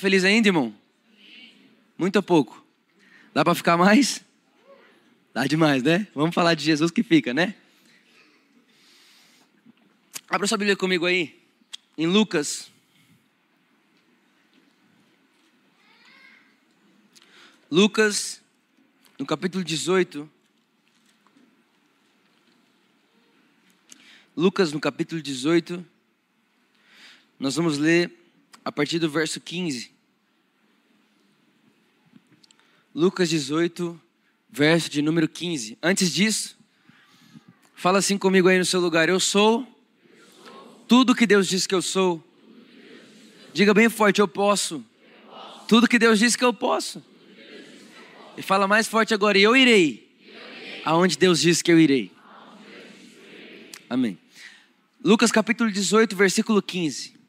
Feliz ainda, irmão? Muito ou pouco? Dá para ficar mais? Dá demais, né? Vamos falar de Jesus que fica, né? Abra sua Bíblia comigo aí, em Lucas. Lucas, no capítulo 18. Lucas, no capítulo 18. Nós vamos ler a partir do verso 15. Lucas 18, verso de número 15. Antes disso, fala assim comigo aí no seu lugar: Eu sou tudo que Deus diz que eu sou. Diga bem forte: Eu posso. Tudo que Deus diz que eu posso. E fala mais forte agora: Eu irei. Aonde Deus diz que eu irei. Amém. Lucas capítulo 18, versículo 15.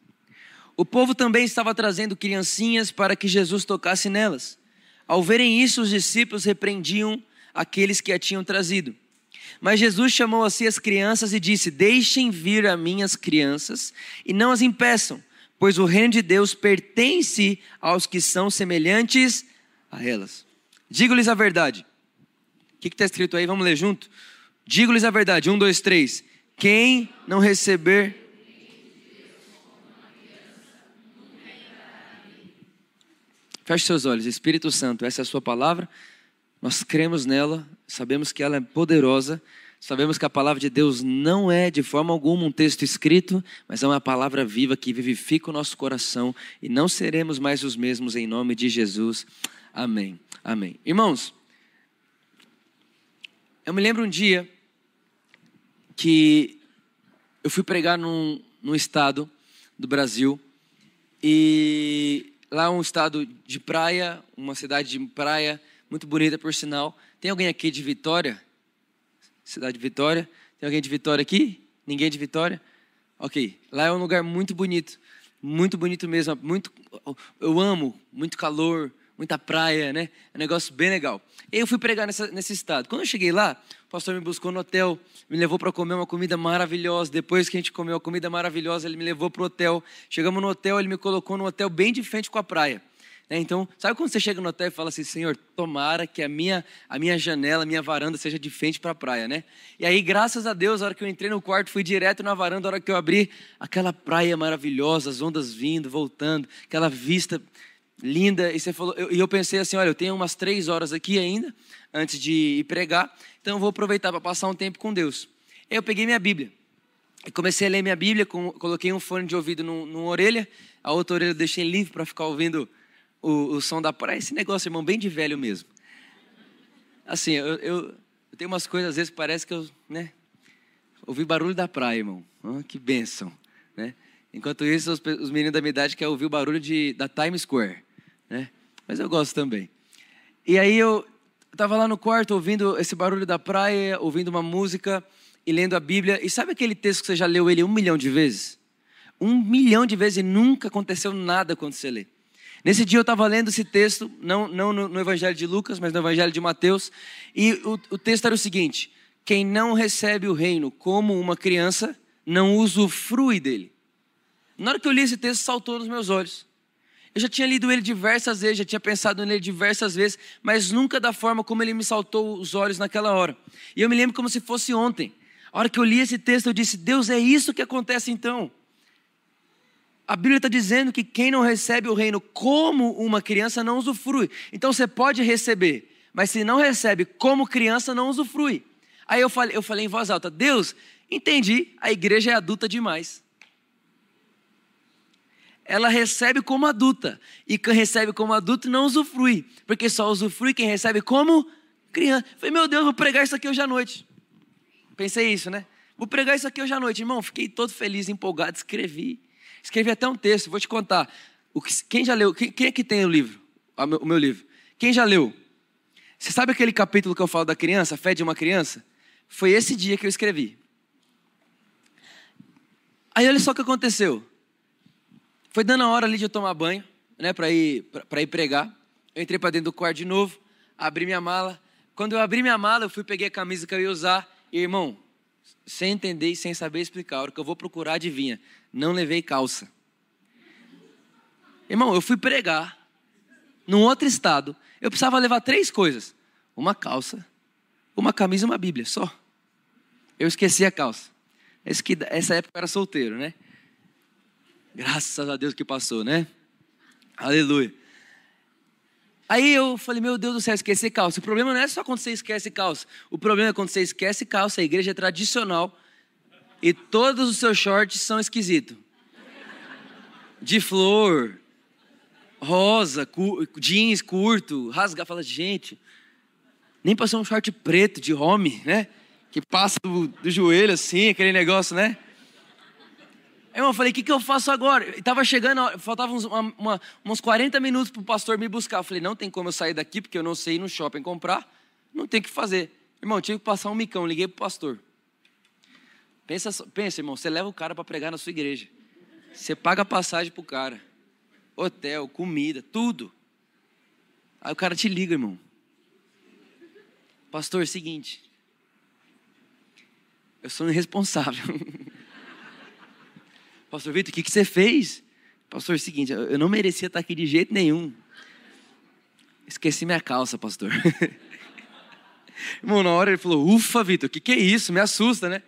O povo também estava trazendo criancinhas para que Jesus tocasse nelas. Ao verem isso, os discípulos repreendiam aqueles que a tinham trazido. Mas Jesus chamou a si as crianças e disse: Deixem vir a minhas crianças e não as impeçam, pois o reino de Deus pertence aos que são semelhantes a elas. Digo-lhes a verdade. O que está escrito aí? Vamos ler junto? Digo-lhes a verdade. Um, dois, três. Quem não receber Feche seus olhos, Espírito Santo, essa é a Sua palavra, nós cremos nela, sabemos que ela é poderosa, sabemos que a palavra de Deus não é de forma alguma um texto escrito, mas é uma palavra viva que vivifica o nosso coração e não seremos mais os mesmos em nome de Jesus. Amém. Amém. Irmãos, eu me lembro um dia que eu fui pregar num, num estado do Brasil e lá é um estado de praia, uma cidade de praia, muito bonita por sinal. Tem alguém aqui de Vitória? Cidade de Vitória. Tem alguém de Vitória aqui? Ninguém de Vitória? Ok. Lá é um lugar muito bonito. Muito bonito mesmo. Muito, eu amo. Muito calor, muita praia, né? É um negócio bem legal. Eu fui pregar nessa, nesse estado. Quando eu cheguei lá, o pastor me buscou no hotel, me levou para comer uma comida maravilhosa. Depois que a gente comeu a comida maravilhosa, ele me levou para o hotel. Chegamos no hotel, ele me colocou no hotel bem de frente com a praia. Né? Então, sabe quando você chega no hotel e fala assim, Senhor, tomara que a minha, a minha janela, a minha varanda seja de frente para a praia, né? E aí, graças a Deus, a hora que eu entrei no quarto, fui direto na varanda, a hora que eu abri, aquela praia maravilhosa, as ondas vindo, voltando, aquela vista linda. E você falou, eu, eu pensei assim: olha, eu tenho umas três horas aqui ainda, antes de ir pregar, então eu vou aproveitar para passar um tempo com Deus. Eu peguei minha Bíblia. E comecei a ler minha Bíblia, coloquei um fone de ouvido numa orelha, a outra orelha eu deixei livre para ficar ouvindo o, o, som da praia. Esse negócio, irmão, bem de velho mesmo. Assim, eu, eu, eu tenho umas coisas, às vezes parece que eu, né, ouvi barulho da praia, irmão. Oh, que bênção, né? Enquanto isso, os, os meninos da minha idade querem ouvir o barulho de, da Times Square? Mas eu gosto também. E aí eu estava lá no quarto ouvindo esse barulho da praia, ouvindo uma música e lendo a Bíblia. E sabe aquele texto que você já leu ele um milhão de vezes? Um milhão de vezes e nunca aconteceu nada quando você lê. Nesse dia eu estava lendo esse texto, não, não no, no, Evangelho de Lucas, mas no Evangelho de Mateus, e o, o texto era o seguinte: quem não recebe o reino como uma criança, não usufrui dele. Na hora que eu li esse texto, saltou nos meus olhos. Eu já tinha lido ele diversas vezes, já tinha pensado nele diversas vezes, mas nunca da forma como ele me saltou os olhos naquela hora. E eu me lembro como se fosse ontem. A hora que eu li esse texto, eu disse: Deus, é isso que acontece então. A Bíblia está dizendo que quem não recebe o reino como uma criança não usufrui. Então você pode receber, mas se não recebe como criança, não usufrui. Aí eu falei, eu falei em voz alta: Deus, entendi, a igreja é adulta demais ela recebe como adulta. E quem recebe como adulto não usufrui. Porque só usufrui quem recebe como criança. Falei, meu Deus, vou pregar isso aqui hoje à noite. Pensei isso, né? Vou pregar isso aqui hoje à noite, irmão. Fiquei todo feliz, empolgado, escrevi. Escrevi até um texto, vou te contar. O que, quem já leu? Quem, quem é que tem o livro? O meu, o meu livro. Quem já leu? Você sabe aquele capítulo que eu falo da criança, a fé de uma criança? Foi esse dia que eu escrevi. Aí olha só o que aconteceu. Foi dando a hora ali de eu tomar banho, né, para ir para ir pregar. Eu entrei para dentro do quarto de novo, abri minha mala. Quando eu abri minha mala, eu fui peguei a camisa que eu ia usar. E, irmão, sem entender e sem saber explicar, a hora que eu vou procurar, adivinha, não levei calça. Irmão, eu fui pregar num outro estado. Eu precisava levar três coisas: uma calça, uma camisa e uma Bíblia, só. Eu esqueci a calça. Essa época eu era solteiro, né? Graças a Deus que passou, né? Aleluia. Aí eu falei, meu Deus do céu, esqueci calça. O problema não é só quando você esquece calça. O problema é quando você esquece calça. A igreja é tradicional e todos os seus shorts são esquisitos. De flor, rosa, cu, jeans curto, rasgar. Fala, gente, nem passou um short preto de homem, né? Que passa do, do joelho assim, aquele negócio, né? Aí eu falei, o que, que eu faço agora? Estava chegando, faltavam uns, uma, uma, uns 40 minutos para o pastor me buscar. Eu falei, não tem como eu sair daqui, porque eu não sei ir no shopping comprar. Não tem o que fazer. Irmão, tive que passar um micão, liguei para o pastor. Pensa, pensa, irmão, você leva o cara para pregar na sua igreja. Você paga a passagem para o cara. Hotel, comida, tudo. Aí o cara te liga, irmão. Pastor, é seguinte. Eu sou irresponsável. Pastor Vitor, o que, que você fez? Pastor, é o seguinte, eu não merecia estar aqui de jeito nenhum. Esqueci minha calça, pastor. Irmão, na hora ele falou, ufa, Vitor, o que, que é isso? Me assusta, né?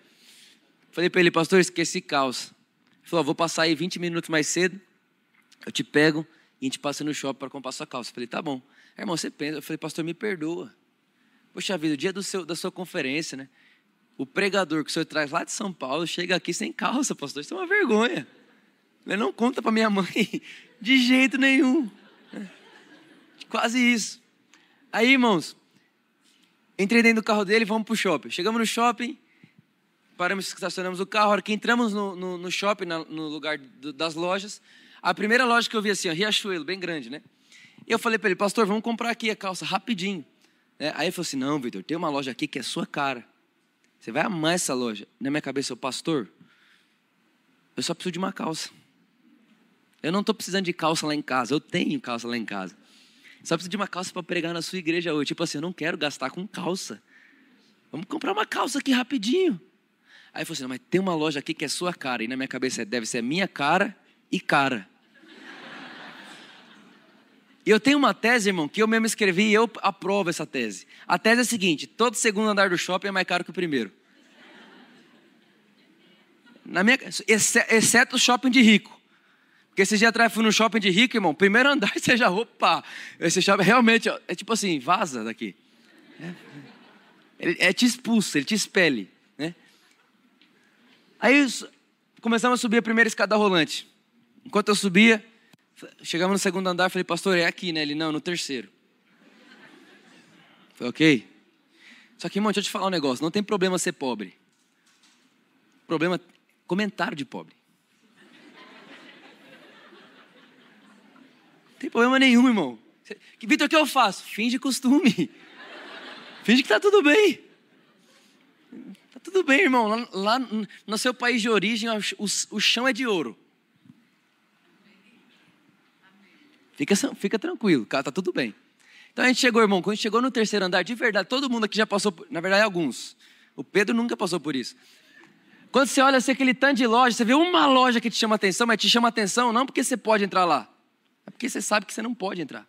Falei para ele, pastor, esqueci calça. Ele falou, vou passar aí 20 minutos mais cedo, eu te pego e a gente passa no shopping para comprar sua calça. Falei, tá bom. Irmão, você pensa, eu falei, pastor, me perdoa. Poxa vida, o dia do seu, da sua conferência, né? O pregador que o senhor traz lá de São Paulo chega aqui sem calça, pastor. Isso é uma vergonha. Ele não conta para minha mãe de jeito nenhum. Quase isso. Aí, irmãos, entrei dentro do carro dele vamos para o shopping. Chegamos no shopping, paramos, estacionamos o carro. A hora que entramos no, no, no shopping, no lugar do, das lojas, a primeira loja que eu vi assim, ó, Riachuelo, bem grande, né? E eu falei para ele, pastor, vamos comprar aqui a calça rapidinho. É, aí ele falou assim: não, Vitor, tem uma loja aqui que é sua cara. Você vai amar essa loja. Na minha cabeça, eu, pastor, eu só preciso de uma calça. Eu não estou precisando de calça lá em casa. Eu tenho calça lá em casa. Só preciso de uma calça para pregar na sua igreja hoje. Tipo assim, eu não quero gastar com calça. Vamos comprar uma calça aqui rapidinho. Aí eu falei assim, mas tem uma loja aqui que é sua cara. E na minha cabeça deve ser minha cara e cara. E eu tenho uma tese, irmão, que eu mesmo escrevi e eu aprovo essa tese. A tese é a seguinte: todo segundo andar do shopping é mais caro que o primeiro. Na minha, exceto o shopping de rico. Porque esses dias atrás fui no shopping de rico, irmão. Primeiro andar, você já, opa, esse shopping realmente é tipo assim, vaza daqui. É, ele é, te expulsa, ele te expele. Né? Aí começamos a subir a primeira escada rolante. Enquanto eu subia, Chegamos no segundo andar, falei, pastor, é aqui, né? Ele, não, no terceiro. Foi ok? Só que, irmão, deixa eu te falar um negócio. Não tem problema ser pobre. Problema, comentário de pobre. Não tem problema nenhum, irmão. Vitor, o que eu faço? Finge costume. Finge que tá tudo bem. Tá tudo bem, irmão. Lá, lá no seu país de origem, o, o chão é de ouro. Fica, fica tranquilo, tá tudo bem. Então a gente chegou, irmão, quando a gente chegou no terceiro andar, de verdade, todo mundo aqui já passou, por, na verdade, alguns. O Pedro nunca passou por isso. Quando você olha assim, aquele tanto de loja, você vê uma loja que te chama atenção, mas te chama atenção não porque você pode entrar lá, é porque você sabe que você não pode entrar.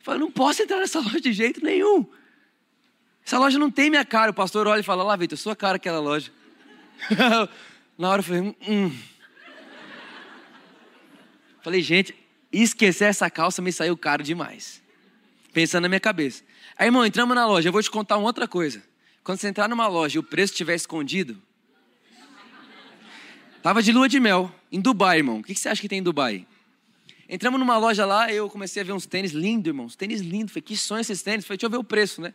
Fala, não posso entrar nessa loja de jeito nenhum. Essa loja não tem minha cara. O pastor olha e fala, lá, Vitor, sua cara aquela loja. Na hora eu falei, hum. Falei, gente, esquecer essa calça me saiu caro demais. Pensando na minha cabeça. Aí, irmão, entramos na loja. Eu vou te contar uma outra coisa. Quando você entrar numa loja e o preço estiver escondido. Tava de lua de mel, em Dubai, irmão. O que você acha que tem em Dubai? Entramos numa loja lá, eu comecei a ver uns tênis lindos, irmão. Uns tênis lindos. Falei, que sonho esses tênis? Falei, deixa eu ver o preço, né?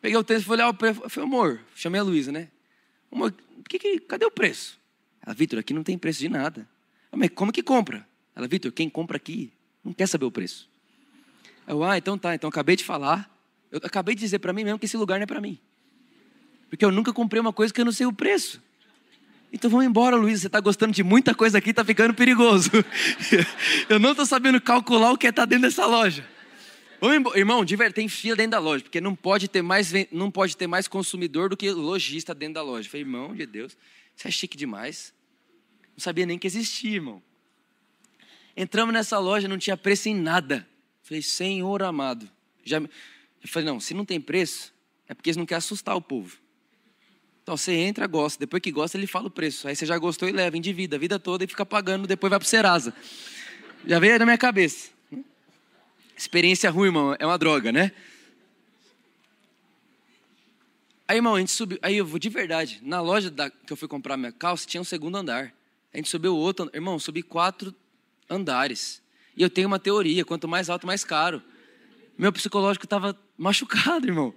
Peguei o tênis, fui olhar o preço. Falei, amor, chamei a Luísa, né? Amor, que que, cadê o preço? Ela, Vitor, aqui não tem preço de nada. Mas como que compra? Ela, Vitor, quem compra aqui não quer saber o preço. Eu, ah, então tá, então acabei de falar. Eu acabei de dizer para mim mesmo que esse lugar não é para mim. Porque eu nunca comprei uma coisa que eu não sei o preço. Então vamos embora, Luiz. Você está gostando de muita coisa aqui, está ficando perigoso. eu não estou sabendo calcular o que está dentro dessa loja. Vamos Irmão, de verdade, tem fila dentro da loja, porque não pode ter mais, não pode ter mais consumidor do que lojista dentro da loja. Eu falei, irmão de Deus, isso é chique demais. Não sabia nem que existia, irmão. Entramos nessa loja, não tinha preço em nada. Falei, Senhor amado. Já, eu falei, não, se não tem preço, é porque eles não querem assustar o povo. Então você entra, gosta. Depois que gosta, ele fala o preço. Aí você já gostou e leva, endivida a vida toda e fica pagando, depois vai pro Serasa. Já veio na minha cabeça. Experiência ruim, irmão, é uma droga, né? Aí, irmão, a gente subiu. Aí eu vou de verdade. Na loja da, que eu fui comprar minha calça, tinha um segundo andar. A gente subiu outro. Irmão, subi quatro andares. E eu tenho uma teoria: quanto mais alto, mais caro. Meu psicológico estava machucado, irmão.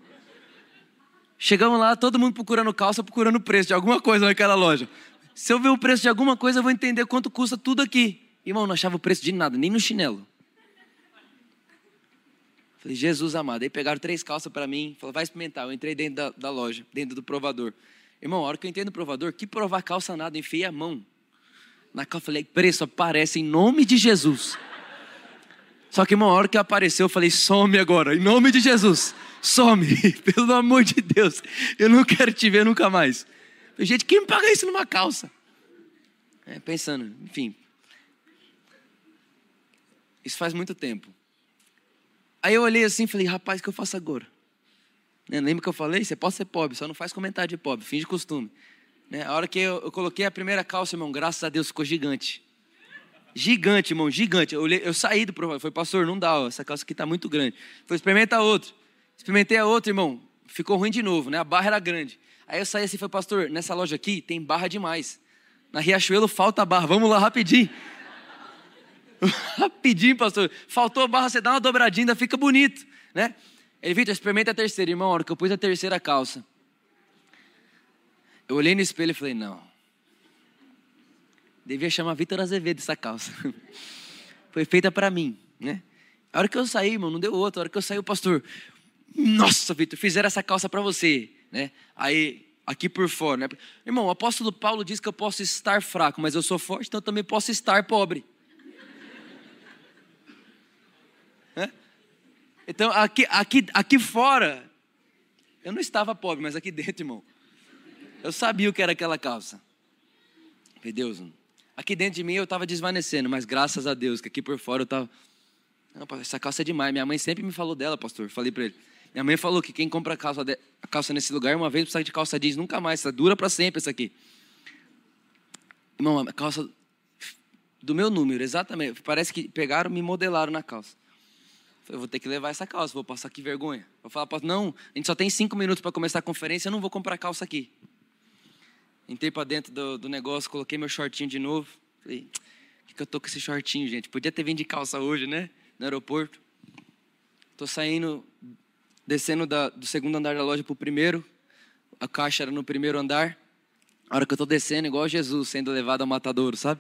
Chegamos lá, todo mundo procurando calça, procurando preço de alguma coisa naquela loja. Se eu ver o preço de alguma coisa, eu vou entender quanto custa tudo aqui. Irmão, não achava o preço de nada, nem no chinelo. Falei, Jesus amado. Aí pegaram três calças para mim, falou, vai experimentar. Eu entrei dentro da, da, loja, dentro do provador. Irmão, a hora que eu entrei no provador, que provar calça nada, enfiei a mão. Na calça, falei, preço, aparece em nome de Jesus. Só que uma hora que apareceu, eu falei, some agora, em nome de Jesus. Some, pelo amor de Deus. Eu não quero te ver nunca mais. Falei, gente, quem me paga isso numa calça? É, pensando, enfim. Isso faz muito tempo. Aí eu olhei assim e falei, rapaz, o que eu faço agora? Né? Lembra que eu falei? Você pode ser pobre, só não faz comentário de pobre, fim de costume. Né? A hora que eu, eu, coloquei a primeira calça, irmão, graças a Deus ficou gigante. Gigante, irmão, gigante. Eu, eu saí do provável, foi pastor, não dá, ó, essa calça aqui está muito grande. Foi experimentar outro. Experimentei a outra, irmão. Ficou ruim de novo, né? A barra era grande. Aí eu saí assim, foi pastor, nessa loja aqui tem barra demais. Na Riachuelo falta barra. Vamos lá rapidinho. rapidinho, pastor. Faltou barra, você dá uma dobradinha, ainda fica bonito, né? Ele, Vitor, experimenta a terceira, irmão. A hora que eu pus a terceira calça. Eu olhei no espelho e falei, não. Devia chamar Vitor Azevedo essa calça. Foi feita para mim, né? A hora que eu saí, irmão, não deu outra. A hora que eu saí, o pastor, nossa, Vitor, fizeram essa calça para você, né? Aí, aqui por fora, né? Irmão, o apóstolo Paulo diz que eu posso estar fraco, mas eu sou forte, então eu também posso estar pobre. Então, aqui, aqui, aqui fora, eu não estava pobre, mas aqui dentro, irmão, eu sabia o que era aquela calça. Falei, Deus, aqui dentro de mim eu estava desvanecendo, mas graças a Deus que aqui por fora eu estava. Essa calça é demais. Minha mãe sempre me falou dela, pastor. Falei para ele. Minha mãe falou que quem compra calça, de, calça nesse lugar uma vez precisa de calça jeans nunca mais, essa dura para sempre essa aqui. Irmão, a calça do meu número, exatamente. Parece que pegaram, me modelaram na calça. Eu vou ter que levar essa calça, vou passar que vergonha. Vou falar, não, a gente só tem cinco minutos para começar a conferência, eu não vou comprar calça aqui. Entrei para dentro do, do, negócio, coloquei meu shortinho de novo. Falei, o que, que eu tô com esse shortinho, gente? Podia ter vindo de calça hoje, né? No aeroporto. Tô saindo descendo da, do segundo andar da loja para o primeiro. A caixa era no primeiro andar. A hora que eu estou descendo, igual Jesus sendo levado ao matadouro, sabe?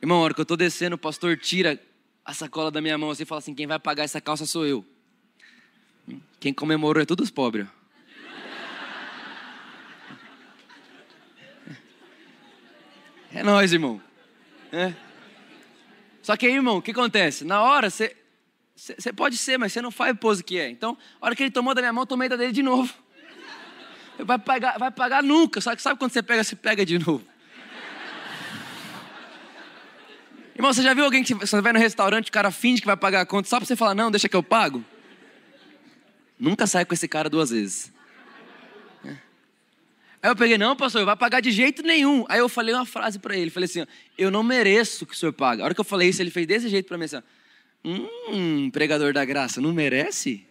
Irmão, a hora que eu estou descendo, o pastor tira a sacola da minha mão assim e fala assim: quem vai pagar essa calça sou eu. Quem comemorou é todos os pobres. É nós, irmão. É. Só que aí, irmão, o que acontece? Na hora você você pode ser, mas você não faz pose que é. Então, a hora que ele tomou da minha mão, eu tomei da dele de novo. Vai pagar, vai pagar nunca. Só que sabe quando você pega, você pega de novo. Irmão, você já viu alguém que você vai no restaurante, o cara finge que vai pagar a conta só pra você falar, não, deixa que eu pago? Nunca sai com esse cara duas vezes. Aí eu peguei, não, pastor, vai pagar de jeito nenhum. Aí eu falei uma frase para ele, falei assim, eu não mereço que o senhor pague. A hora que eu falei isso, ele fez desse jeito para mim, assim, Hum, pregador da graça, não merece?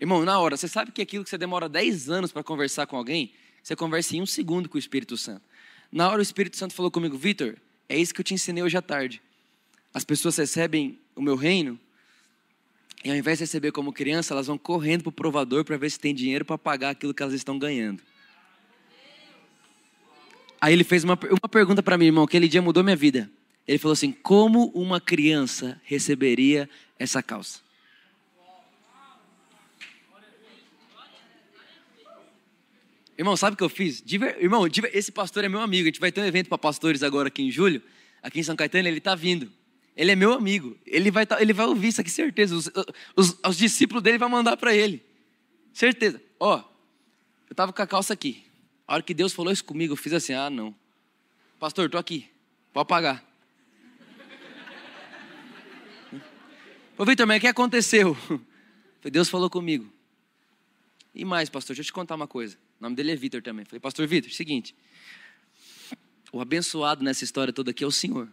Irmão, na hora, você sabe que aquilo que você demora 10 anos para conversar com alguém, você conversa em um segundo com o Espírito Santo. Na hora o Espírito Santo falou comigo, Vitor, é isso que eu te ensinei hoje à tarde. As pessoas recebem o meu reino E ao invés de receber como criança, elas vão correndo para o provador para ver se tem dinheiro para pagar aquilo que elas estão ganhando. Aí ele fez uma, uma pergunta para mim, irmão, aquele dia mudou minha vida. Ele falou assim: Como uma criança receberia essa calça? Irmão, sabe o que eu fiz? Irmão, esse pastor é meu amigo. A gente vai ter um evento para pastores agora aqui em julho, aqui em São Caetano. Ele está vindo. Ele é meu amigo. Ele vai, tá, ele vai ouvir isso aqui, certeza. Os, os, os discípulos dele vão mandar para ele. Certeza. Ó, eu estava com a calça aqui. A hora que Deus falou isso comigo, eu fiz assim: ah, não. Pastor, estou aqui. Pode pagar. Ô, Vitor, mas o que aconteceu? Deus falou comigo. E mais, pastor, deixa eu te contar uma coisa. O nome dele é Vitor também. Falei, pastor Vitor, seguinte. O abençoado nessa história toda aqui é o Senhor.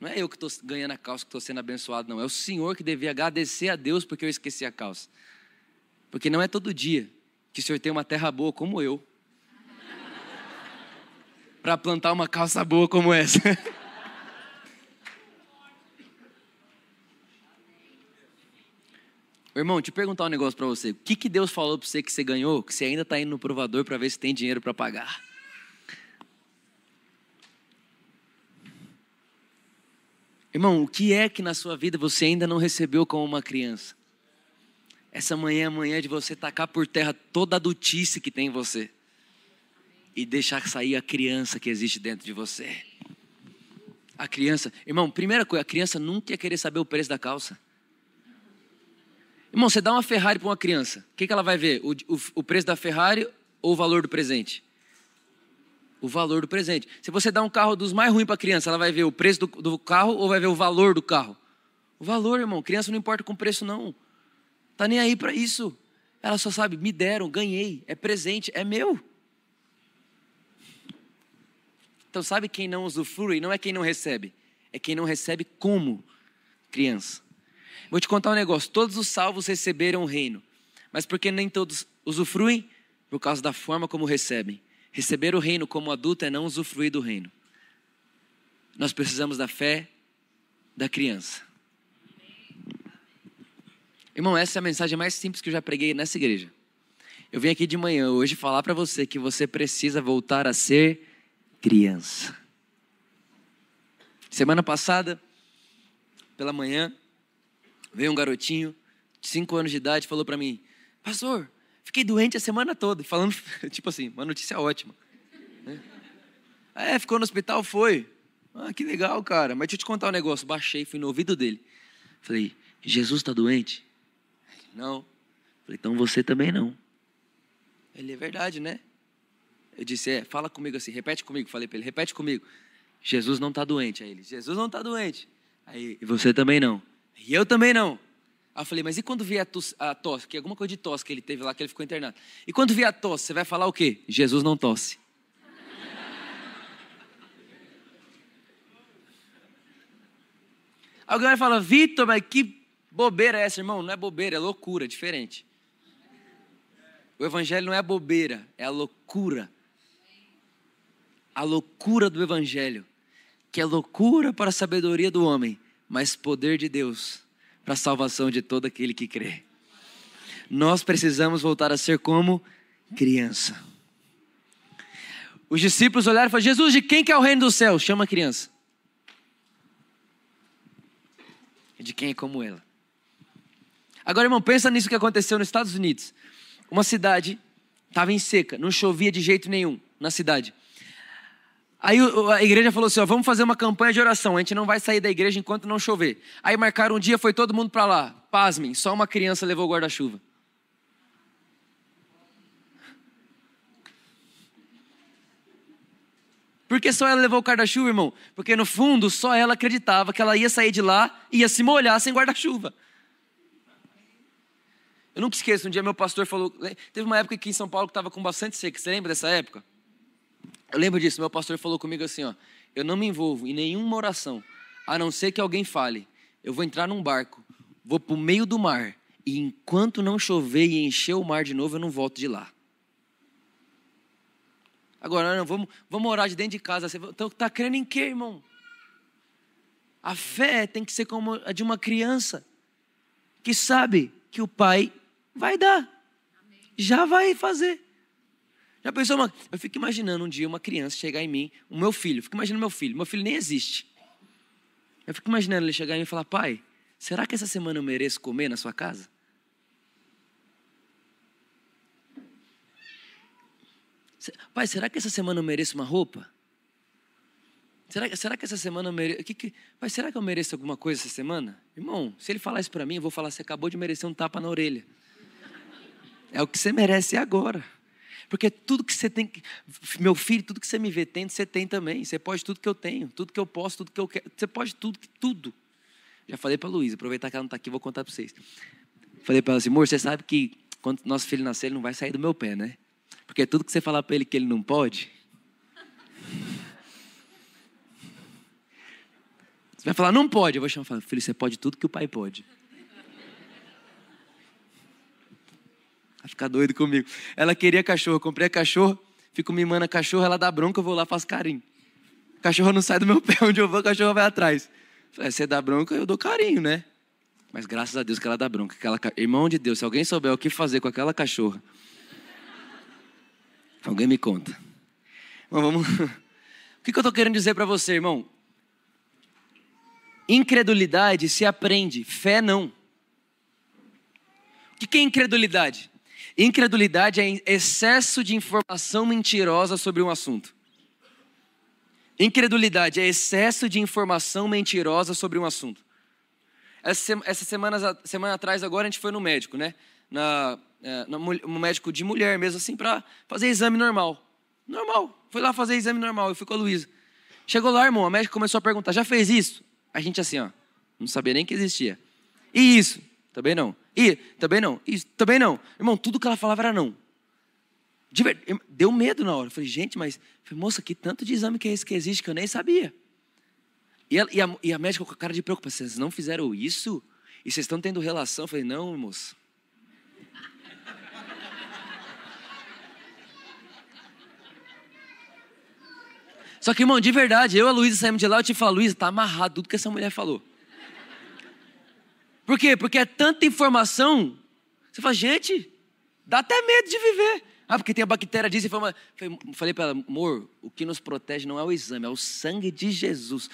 Não é eu que estou ganhando a calça, que estou sendo abençoado, não. É o Senhor que devia agradecer a Deus porque eu esqueci a calça. Porque não é todo dia que o Senhor tem uma terra boa como eu. para plantar uma calça boa como essa. Irmão, te perguntar um negócio para você. O que, que Deus falou para você que você ganhou, que você ainda está indo no provador para ver se tem dinheiro para pagar? Irmão, o que é que na sua vida você ainda não recebeu como uma criança? Essa manhã é amanhã de você tacar por terra toda a adultice que tem em você e deixar sair a criança que existe dentro de você. A criança, irmão, primeira coisa, a criança nunca ia querer saber o preço da calça. Irmão, você dá uma Ferrari para uma criança, o que, que ela vai ver? O, o, o preço da Ferrari ou o valor do presente? O valor do presente. Se você dá um carro dos mais ruins para a criança, ela vai ver o preço do, do, carro ou vai ver o valor do carro? O valor, irmão. Criança não importa com preço, não. Tá nem aí para isso. Ela só sabe, me deram, ganhei, é presente, é meu. Então, sabe quem não usufrui? Não é quem não recebe, é quem não recebe como criança. Vou te contar um negócio: todos os salvos receberam o reino, mas porque nem todos usufruem? Por causa da forma como recebem. Receber o reino como adulto é não usufruir do reino. Nós precisamos da fé da criança. Irmão, essa é a mensagem mais simples que eu já preguei nessa igreja. Eu vim aqui de manhã hoje falar para você que você precisa voltar a ser criança. Semana passada, pela manhã, Veio um garotinho de 5 anos de idade falou para mim: Pastor, fiquei doente a semana toda. Falando, tipo assim, uma notícia ótima. É, ficou no hospital? Foi. Ah, que legal, cara. Mas deixa eu te contar um negócio. Baixei, fui no ouvido dele. Falei: Jesus está doente? Não. Falei: então você também não. Ele é verdade, né? Eu disse: é, fala comigo assim, repete comigo. Falei para ele: repete comigo. Jesus não está doente. Aí ele: Jesus não está doente. Aí, e você também não. E eu também não. Aí eu falei, mas e quando vier a a tosse, que alguma coisa de tosse que ele teve lá, que ele ficou internado. E quando vier a tosse, você vai falar o quê? Jesus não tosse. Alguém vai falar, Vitor, mas que bobeira é essa, irmão? Não é bobeira, é loucura, é diferente. O evangelho não é bobeira, é a loucura. A loucura do evangelho, que é loucura para a sabedoria do homem, mas poder de Deus para a salvação de todo aquele que crê. Nós precisamos voltar a ser como criança. Os discípulos olharam e falaram: Jesus, de quem que é o reino do céu? Chama a criança. De quem é como ela. Agora, irmão, pensa nisso que aconteceu nos Estados Unidos. Uma cidade estava em seca, não chovia de jeito nenhum na cidade. Aí a igreja falou assim: ó, vamos fazer uma campanha de oração. A gente não vai sair da igreja enquanto não chover. Aí marcaram um dia, foi todo mundo para lá. Pasmem, só uma criança levou o guarda-chuva. Por que só ela levou o guarda-chuva, irmão? Porque no fundo só ela acreditava que ela ia sair de lá e ia se molhar sem guarda-chuva. Eu nunca esqueço, um dia meu pastor falou. Teve uma época aqui em São Paulo que estava com bastante seca. Você lembra dessa época? Eu lembro disso, meu pastor falou comigo assim, ó, eu não me envolvo em nenhuma oração, a não ser que alguém fale. Eu vou entrar num barco, vou para o meio do mar, e enquanto não chover e encher o mar de novo, eu não volto de lá. Agora, não, vamos, vamos orar de dentro de casa. Você está crendo em quê, irmão? A fé tem que ser como a de uma criança. que sabe que o pai vai dar. Já vai fazer. Já pensou. Eu fico imaginando um dia uma criança chegar em mim, o meu filho, fico imaginando meu filho, meu filho nem existe. Eu fico imaginando ele chegar em mim e falar: pai, será que essa semana eu mereço comer na sua casa? Pai, será que essa semana eu mereço uma roupa? Será, será que essa semana eu mereço. Que, que, pai, será que eu mereço alguma coisa essa semana? Irmão, se ele falar isso para mim, eu vou falar: você acabou de merecer um tapa na orelha. É o que você merece agora. Porque tudo que você tem, meu filho, tudo que você me vê tendo, você tem também. Você pode tudo que eu tenho, tudo que eu posso, tudo que eu quero. Você pode tudo, tudo. Já falei para a Luísa, aproveitar que ela não está aqui, vou contar para vocês. Falei para ela assim, amor, você sabe que quando nosso filho nascer, ele não vai sair do meu pé, né? Porque tudo que você falar para ele que ele não pode, Você vai falar, não pode. Eu vou chamar e falar, filho, você pode tudo que o pai pode. Vai ficar doido comigo. Ela queria cachorro, eu comprei a cachorro, fico mimando a cachorro, ela dá bronca, eu vou lá faço carinho. O cachorro não sai do meu pé, onde eu vou, o cachorro vai atrás. Falei, você dá bronca, eu dou carinho, né? Mas graças a Deus que ela dá bronca. Aquela, irmão de Deus, se alguém souber o que fazer com aquela cachorra, alguém me conta. Bom, vamos. O que eu estou querendo dizer para você, irmão? Incredulidade se aprende, fé não. O que é incredulidade? Incredulidade é excesso de informação mentirosa sobre um assunto. Incredulidade é excesso de informação mentirosa sobre um assunto. Essa semana, semana atrás, agora, a gente foi no médico, né? Na, é, no médico de mulher mesmo, assim, para fazer exame normal. Normal. Foi lá fazer exame normal. Eu fui com a Luísa. Chegou lá, irmão, a médica começou a perguntar: já fez isso? A gente assim, ó, não sabia nem que existia. E isso? Também não. E também não. Isso também não. Irmão, tudo que ela falava era não. Deu medo na hora. Falei, gente, mas, falei, moça, que tanto de exame que é esse que existe que eu nem sabia. E, ela, e, a, e a médica com a cara de preocupação, vocês não fizeram isso? E vocês estão tendo relação? Eu falei, não, moça. Só que, irmão, de verdade, eu e a Luísa saímos de lá, eu te falo, Luísa, tá amarrado tudo que essa mulher falou. Por quê? Porque é tanta informação. Você fala, gente, dá até medo de viver. Ah, porque tem a bactéria disso. Falei para ela, amor, o que nos protege não é o exame, é o sangue de Jesus.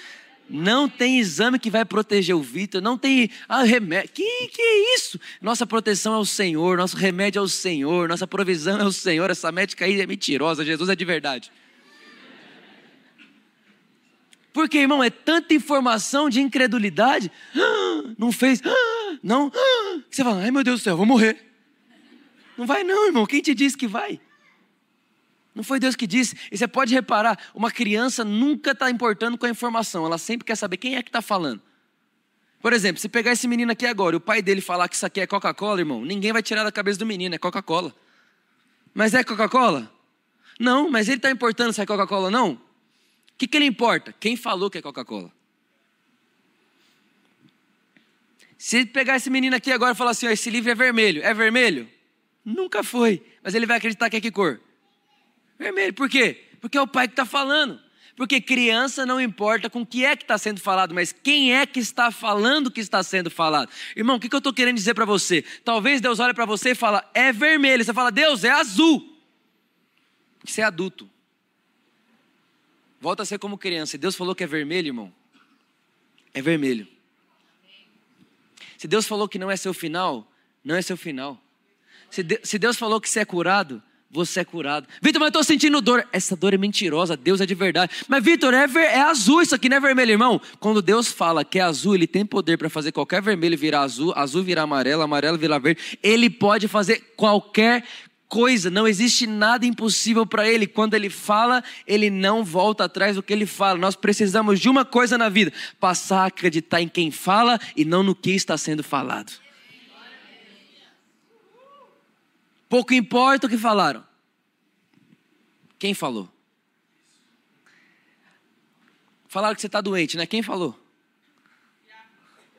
Não tem exame que vai proteger o Vitor, não tem ah, remédio. Que, que é isso? Nossa proteção é o Senhor, nosso remédio é o Senhor, nossa provisão é o Senhor. Essa médica aí é mentirosa, Jesus é de verdade. Porque, irmão, é tanta informação de incredulidade. Ah, não fez, ah, não. Ah, você fala, ai meu Deus do céu, vou morrer. Não vai, não, irmão. Quem te disse que vai? Não foi Deus que disse. E você pode reparar: uma criança nunca está importando com a informação, ela sempre quer saber quem é que está falando. Por exemplo, se pegar esse menino aqui agora e o pai dele falar que isso aqui é Coca-Cola, irmão, ninguém vai tirar da cabeça do menino, é Coca-Cola. Mas é Coca-Cola? Não, mas ele está importando se é Coca-Cola ou não? O que, que ele importa? Quem falou que é Coca-Cola? Se pegar esse menino aqui agora e falar assim: ó, esse livro é vermelho, é vermelho? Nunca foi. Mas ele vai acreditar que é que cor? Vermelho. Por quê? Porque é o pai que está falando. Porque criança não importa com o que é que está sendo falado, mas quem é que está falando que está sendo falado. Irmão, o que, que eu estou querendo dizer para você? Talvez Deus olhe para você e fala, é vermelho. Você fala, Deus, é azul. Porque você é adulto. Volta a ser como criança. Se Deus falou que é vermelho, irmão, é vermelho. Se Deus falou que não é seu final, não é seu final. Se, de, se Deus falou que você é curado, você é curado. Vitor, mas eu estou sentindo dor. Essa dor é mentirosa, Deus é de verdade. Mas, Vitor, é, é, azul, isso aqui não é vermelho, irmão. Quando Deus fala que é azul, Ele tem poder para fazer qualquer vermelho virar azul, azul virar amarelo, amarelo virar verde. Ele pode fazer qualquer coisa, não existe nada impossível para ele. Quando ele fala, ele não volta atrás do que ele fala. Nós precisamos de uma coisa na vida: passar a acreditar em quem fala e não no que está sendo falado. Pouco importa o que falaram. Quem falou? Falaram que você está doente, né? Quem falou?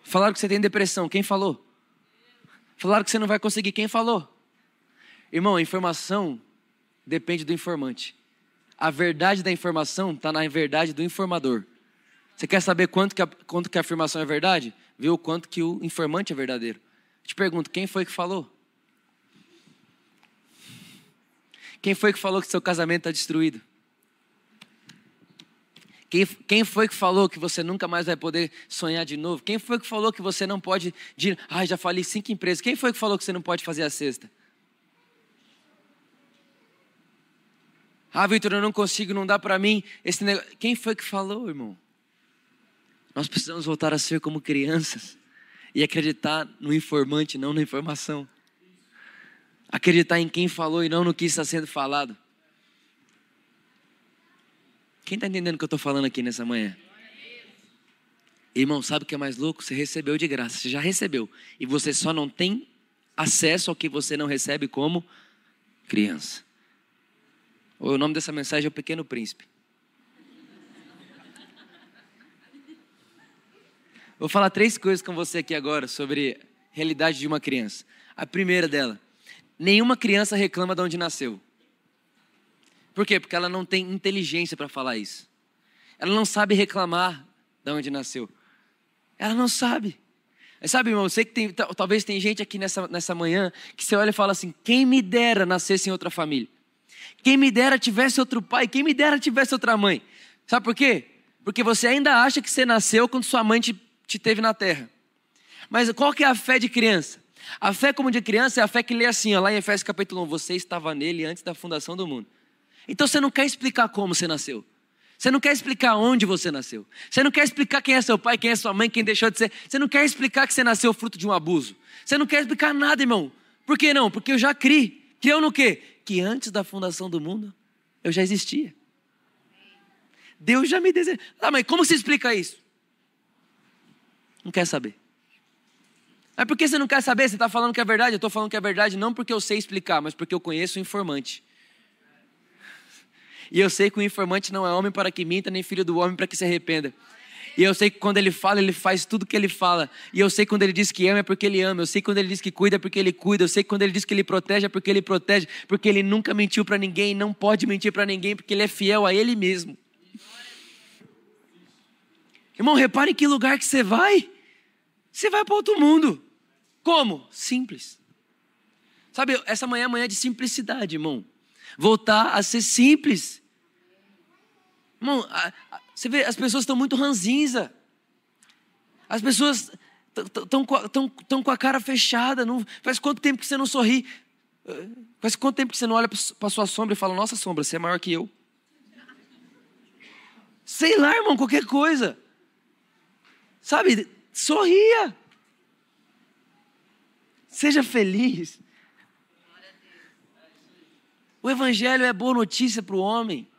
Falaram que você tem depressão. Quem falou? Falaram que você não vai conseguir. Quem falou? Irmão, a informação depende do informante. A verdade da informação está na verdade do informador. Você quer saber quanto que, a, quanto que a afirmação é verdade? Vê o quanto que o informante é verdadeiro. Te pergunto, quem foi que falou? Quem foi que falou que seu casamento está destruído? Quem, quem foi que falou que você nunca mais vai poder sonhar de novo? Quem foi que falou que você não pode. De, ah, já falei cinco empresas. Quem foi que falou que você não pode fazer a sexta? Ah, Vitor, eu não consigo, não dá para mim esse negócio. Quem foi que falou, irmão? Nós precisamos voltar a ser como crianças e acreditar no informante, não na informação. Acreditar em quem falou e não no que está sendo falado. Quem está entendendo o que eu estou falando aqui nessa manhã? Irmão, sabe o que é mais louco? Você recebeu de graça, você já recebeu. E você só não tem acesso ao que você não recebe como criança. O nome dessa mensagem é O Pequeno Príncipe. Vou falar três coisas com você aqui agora sobre a realidade de uma criança. A primeira dela, nenhuma criança reclama de onde nasceu. Por quê? Porque ela não tem inteligência para falar isso. Ela não sabe reclamar de onde nasceu. Ela não sabe. Sabe, irmão, eu sei que tem, talvez tem gente aqui nessa, nessa manhã que você olha e fala assim: quem me dera nascesse em outra família? Quem me dera tivesse outro pai? Quem me dera tivesse outra mãe? Sabe por quê? Porque você ainda acha que você nasceu quando sua mãe te, te teve na terra. Mas qual que é a fé de criança? A fé como de criança é a fé que lê assim, ó, lá em Efésios capítulo 1, você estava nele antes da fundação do mundo. Então você não quer explicar como você nasceu. Você não quer explicar onde você nasceu. Você não quer explicar quem é seu pai, quem é sua mãe, quem deixou de ser. Você não quer explicar que você nasceu fruto de um abuso. Você não quer explicar nada, irmão. Por que não? Porque eu já criei. Criou no quê? Que antes da fundação do mundo, eu já existia. Deus já me desejou. Ah, mas como se explica isso? Não quer saber. Mas por que você não quer saber? Você está falando que é verdade? Eu estou falando que é verdade não porque eu sei explicar, mas porque eu conheço o informante. E eu sei que o informante não é homem para que minta, nem filho do homem para que se arrependa. E eu sei que quando ele fala, ele faz tudo que ele fala. E eu sei quando ele diz que ama é porque ele ama. Eu sei quando ele diz que cuida é porque ele cuida. Eu sei quando ele diz que ele protege é porque ele protege. Porque ele nunca mentiu para ninguém, não pode mentir para ninguém, porque ele é fiel a ele mesmo. Irmão, repare em que lugar que você vai. Você vai para outro mundo. Como? Simples. Sabe, essa manhã é manhã de simplicidade, irmão voltar a ser simples. Irmão, você vê, as pessoas estão muito ranzinza. As pessoas estão com a cara fechada. Não, faz quanto tempo que você não sorri? Faz quanto tempo que você não olha para a sua sombra e fala: Nossa, sombra, você é maior que eu? Sei lá, irmão, qualquer coisa. Sabe, sorria. Seja feliz. O Evangelho é boa notícia para o homem.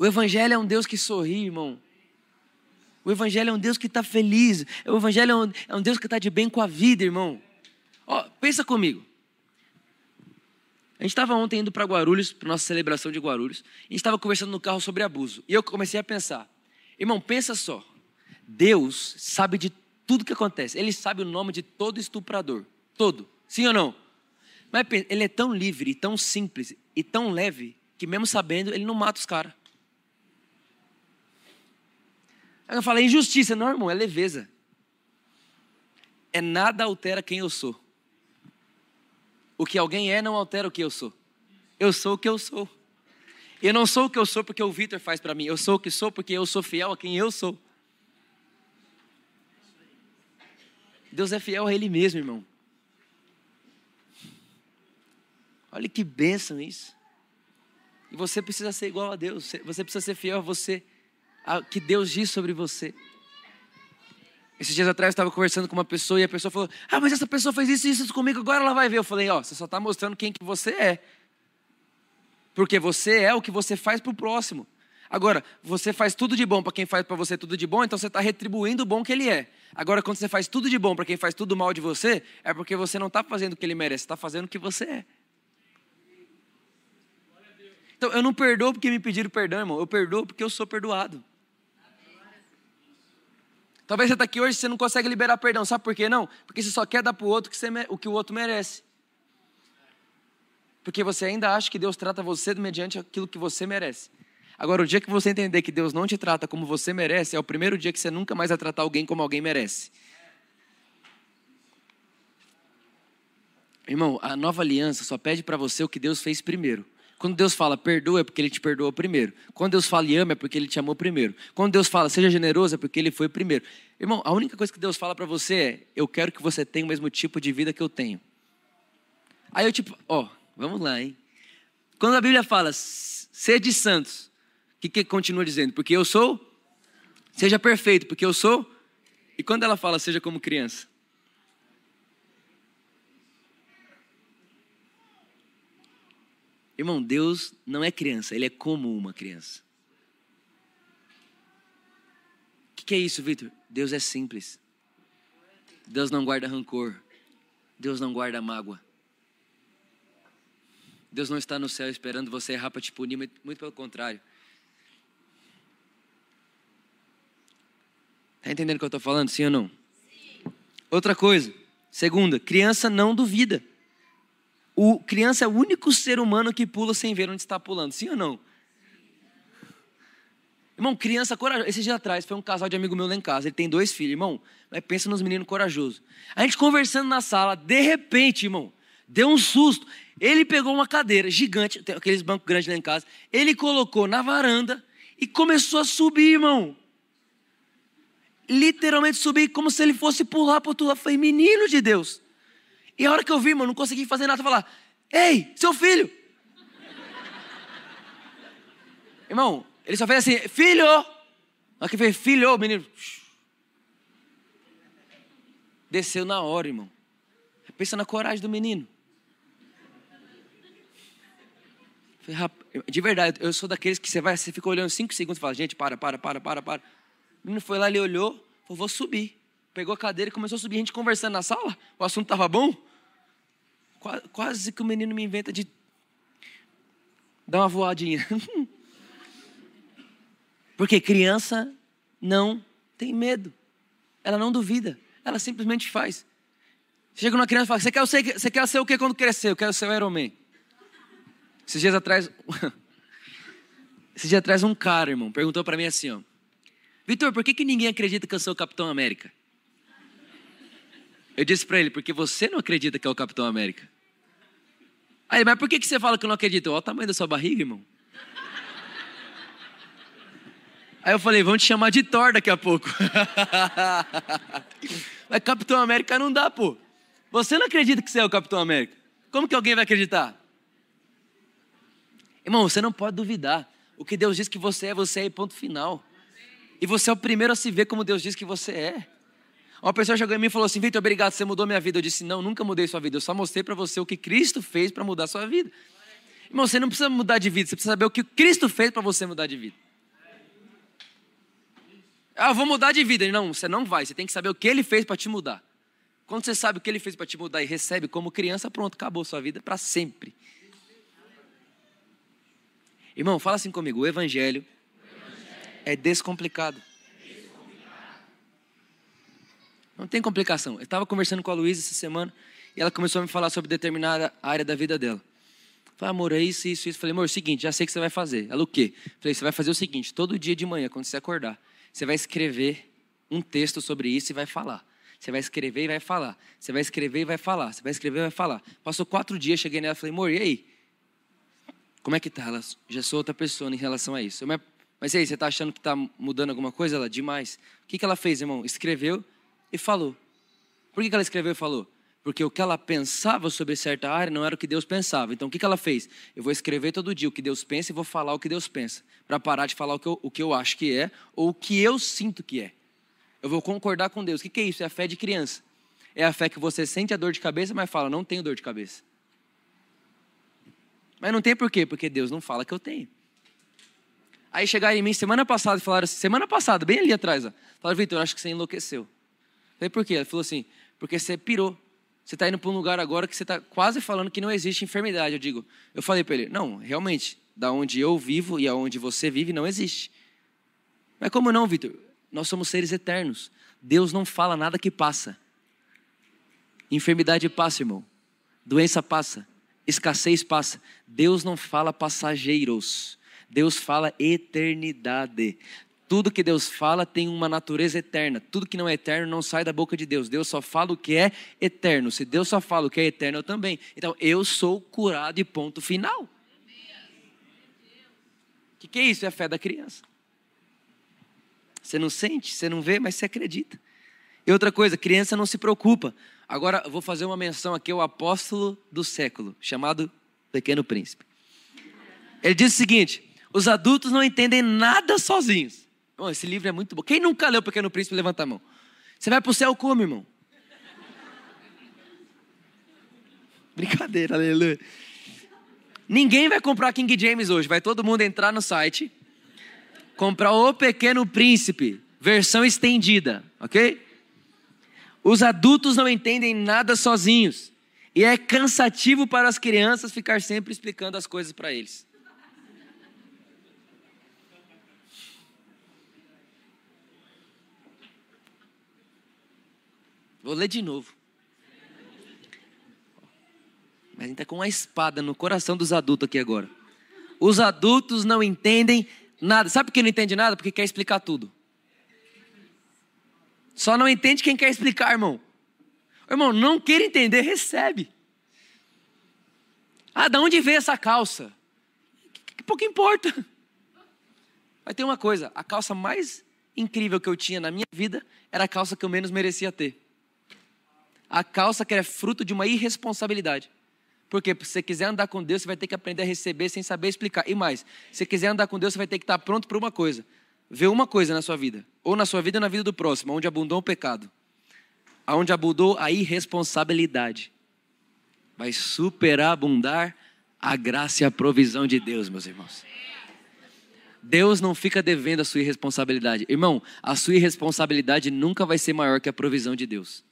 O Evangelho é um Deus que sorri, irmão. O Evangelho é um Deus que está feliz. O Evangelho é um, é Deus que está de bem com a vida, irmão. Ó, pensa comigo. A gente estava ontem indo para Guarulhos, para nossa celebração de Guarulhos. A gente estava conversando no carro sobre abuso. E eu comecei a pensar: irmão, pensa só. Deus sabe de tudo que acontece. Ele sabe o nome de todo estuprador. Todo. Sim ou não? Mas ele é tão livre, tão simples e tão leve que mesmo sabendo, ele não mata os caras. Eu falei, injustiça, não, irmão, é leveza. É nada altera quem eu sou. O que alguém é não altera o que eu sou. Eu sou o que eu sou. Eu não sou o que eu sou porque o Vitor faz para mim. Eu sou o que sou porque eu sou fiel a quem eu sou. Deus é fiel a Ele mesmo, irmão. Olha que bênção isso. E você precisa ser igual a Deus. Você precisa ser fiel a você, que Deus diz sobre você. Esses dias atrás eu estava conversando com uma pessoa e a pessoa falou: Ah, mas essa pessoa fez isso e isso comigo, agora ela vai ver. Eu falei: Ó, oh, você só está mostrando quem que você é. Porque você é o que você faz para o próximo. Agora, você faz tudo de bom para quem faz para você tudo de bom, então você está retribuindo o bom que ele é. Agora, quando você faz tudo de bom para quem faz tudo mal de você, é porque você não está fazendo o que ele merece, está fazendo o que você é. Então, eu não perdoo porque me pediram perdão, irmão. Eu perdoo porque eu sou perdoado. Talvez você está aqui hoje e você não consegue liberar perdão. Sabe por quê? Não. Porque você só quer dar para o outro o que o outro merece. Porque você ainda acha que Deus trata você mediante aquilo que você merece. Agora, o dia que você entender que Deus não te trata como você merece, é o primeiro dia que você nunca mais vai tratar alguém como alguém merece. Irmão, a nova aliança só pede para você o que Deus fez primeiro. Quando Deus fala perdoa é porque Ele te perdoou primeiro. Quando Deus fala e ama é porque Ele te amou primeiro. Quando Deus fala seja generoso é porque Ele foi primeiro. Irmão, a única coisa que Deus fala para você é eu quero que você tenha o mesmo tipo de vida que eu tenho. Aí eu tipo, ó, vamos lá, hein? Quando a Bíblia fala sede santos, o que, que continua dizendo? Porque eu sou, seja perfeito, porque eu sou. E quando ela fala seja como criança? Irmão, Deus não é criança, Ele é como uma criança. O que, que é isso, Vitor? Deus é simples. Deus não guarda rancor. Deus não guarda mágoa. Deus não está no céu esperando você errar para te punir, muito pelo contrário. Está entendendo o que eu estou falando, sim ou não? Sim. Outra coisa. Segunda, criança não duvida. O criança é o único ser humano que pula sem ver onde está pulando, sim ou não? Irmão, criança corajosa. Esse dia atrás foi um casal de amigo meu lá em casa. Ele tem dois filhos, irmão. Mas pensa nos meninos corajosos. A gente conversando na sala, de repente, irmão, deu um susto. Ele pegou uma cadeira gigante, aqueles bancos grandes lá em casa. Ele colocou na varanda e começou a subir, irmão. Literalmente subir como se ele fosse pular para outro lado. Falei, menino de Deus. E a hora que eu vi, irmão, não consegui fazer nada, falar: Ei, seu filho! Irmão, ele só fez assim: Filho! Aqui fez: Filho, menino. Desceu na hora, irmão. Pensa na coragem do menino. De verdade, eu sou daqueles que você vai, você fica olhando cinco segundos e fala, gente, para, para, para, para, para. O menino foi lá, ele olhou, falou, vou subir. Pegou a cadeira e começou a subir, a gente conversando na sala, o assunto estava bom. Quase que o menino me inventa de dar uma voadinha. Porque criança não tem medo. Ela não duvida. Ela simplesmente faz. Chega uma criança e fala: Você quer, ser, você quer ser o que quando crescer? Eu quero ser o Iron Man. Esses dias atrás. Esses dias atrás, um cara, irmão, perguntou para mim assim: ó, Vitor, por que, que ninguém acredita que eu sou o Capitão América? Eu disse para ele, porque você não acredita que é o Capitão América. Aí, mas por que, que você fala que eu não acredito? Olha o tamanho da sua barriga, irmão. Aí eu falei, vamos te chamar de Thor daqui a pouco. mas Capitão América não dá, pô. Você não acredita que você é o Capitão América. Como que alguém vai acreditar? Irmão, você não pode duvidar. O que Deus diz que você é, você é ponto final. E você é o primeiro a se ver como Deus diz que você é. Uma pessoa chegou em mim e falou assim: Vitor, obrigado, você mudou minha vida. Eu disse: Não, nunca mudei sua vida. Eu só mostrei para você o que Cristo fez para mudar sua vida. Irmão, você não precisa mudar de vida, você precisa saber o que Cristo fez para você mudar de vida. Ah, eu vou mudar de vida. Não, você não vai. Você tem que saber o que ele fez para te mudar. Quando você sabe o que ele fez para te mudar e recebe como criança, pronto, acabou sua vida para sempre. Irmão, fala assim comigo: o evangelho, o evangelho. é descomplicado. Não tem complicação. Eu estava conversando com a Luísa essa semana e ela começou a me falar sobre determinada área da vida dela. Falei, amor, é isso, isso, isso. Falei, amor, é o seguinte, já sei o que você vai fazer. Ela, o quê? Falei, você vai fazer o seguinte: todo dia de manhã, quando você acordar, você vai escrever um texto sobre isso e vai falar. Você vai escrever e vai falar. Você vai escrever e vai falar. Você vai escrever e vai falar. Passou quatro dias, cheguei nela e falei, amor, e aí? Como é que tá? Ela, já sou outra pessoa em relação a isso. Mas, mas e aí, você está achando que está mudando alguma coisa? Ela, demais. O que, que ela fez, irmão? Escreveu e falou. Por que ela escreveu e falou? Porque o que ela pensava sobre certa área não era o que Deus pensava. Então o que ela fez? Eu vou escrever todo dia o que Deus pensa e vou falar o que Deus pensa. Para parar de falar o que, eu, o que eu acho que é ou o que eu sinto que é. Eu vou concordar com Deus. O que, é isso? É a fé de criança. É a fé que você sente a dor de cabeça, mas fala, não tenho dor de cabeça. Mas não tem por quê? Porque Deus não fala que eu tenho. Aí chegaram em mim semana passada e falaram assim, semana passada, bem ali atrás, ó. Falaram, Vitor, acho que você enlouqueceu. Falei, por quê? Ela falou assim, porque você pirou. Você está indo para um lugar agora que você está quase falando que não existe enfermidade. Eu digo, eu falei para ele, não, realmente, da onde eu vivo e aonde você vive não existe. Mas como não, Vitor? Nós somos seres eternos. Deus não fala nada que passa. Enfermidade passa, irmão. Doença passa. Escassez passa. Deus não fala passageiros. Deus fala eternidade Tudo que Deus fala tem uma natureza eterna. Tudo que não é eterno não sai da boca de Deus. Deus só fala o que é eterno. Se Deus só fala o que é eterno, eu também. Então, eu sou curado e ponto final. O que, que é isso? É a fé da criança. Você não sente, você não vê, mas você acredita. E outra coisa, criança não se preocupa. Agora, vou fazer uma menção aqui ao apóstolo do século, chamado Pequeno Príncipe. Ele diz o seguinte: os adultos não entendem nada sozinhos. Oh, esse livro é muito bom. Quem nunca leu Pequeno Príncipe, levanta a mão. Você vai para o céu como, irmão? Brincadeira, aleluia. Ninguém vai comprar King James hoje. Vai todo mundo entrar no site, comprar o Pequeno Príncipe, versão estendida, ok? Os adultos não entendem nada sozinhos. E é cansativo para as crianças ficar sempre explicando as coisas para eles. Vou ler de novo. Mas a gente está com uma espada no coração dos adultos aqui agora. Os adultos não entendem nada. Sabe por que não entende nada? Porque quer explicar tudo. Só não entende quem quer explicar, irmão. Irmão, não queira entender, recebe. Ah, de onde veio essa calça? Que pouco importa. Vai ter uma coisa: a calça mais incrível que eu tinha na minha vida era a calça que eu menos merecia ter. A calça que é fruto de uma irresponsabilidade. Porque se você quiser andar com Deus, você vai ter que aprender a receber sem saber explicar. E mais, se você quiser andar com Deus, você vai ter que estar pronto para uma coisa vê uma coisa na sua vida, ou na sua vida ou na vida do próximo, onde abundou o pecado, onde abundou a irresponsabilidade, vai superabundar a graça e a provisão de Deus, meus irmãos. Deus não fica devendo a sua irresponsabilidade. Irmão, a sua irresponsabilidade nunca vai ser maior que a provisão de Deus.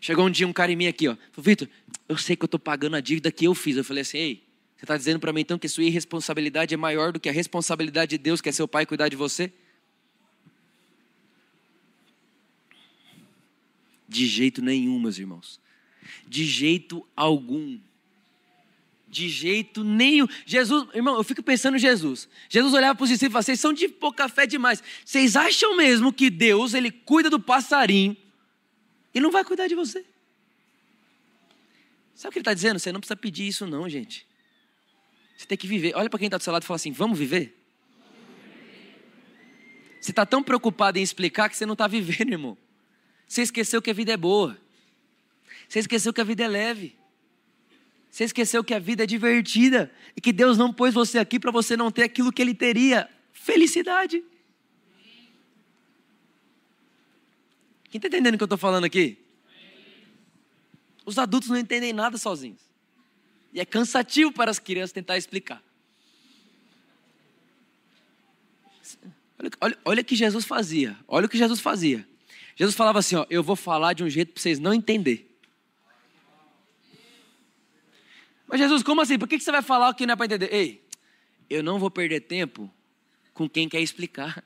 Chegou um dia um cara em mim aqui, ó. Falou, Vitor, eu sei que eu estou pagando a dívida que eu fiz. Eu falei assim, ei, você está dizendo para mim então que sua irresponsabilidade é maior do que a responsabilidade de Deus, que é seu pai cuidar de você? De jeito nenhum, meus irmãos. De jeito algum. De jeito nenhum. Jesus, irmão, eu fico pensando em Jesus. Jesus olhava para os discípulos e falava: vocês são de pouca fé demais. Vocês acham mesmo que Deus, ele cuida do passarinho e não vai cuidar de você? Sabe o que ele está dizendo? Você não precisa pedir isso, não, gente. Você tem que viver. Olha para quem está do seu lado e fala assim: vamos viver? Você está tão preocupado em explicar que você não está vivendo, irmão. Você esqueceu que a vida é boa. Você esqueceu que a vida é leve. Você esqueceu que a vida é divertida. E que Deus não pôs você aqui para você não ter aquilo que Ele teria: felicidade. Quem está entendendo o que eu estou falando aqui? Os adultos não entendem nada sozinhos. E é cansativo para as crianças tentar explicar. Olha, olha, olha o que Jesus fazia. Olha o que Jesus fazia. Jesus falava assim: ó, eu vou falar de um jeito para vocês não entender. Mas Jesus, como assim? Por que você vai falar o que não é para entender? Ei, eu não vou perder tempo com quem quer explicar.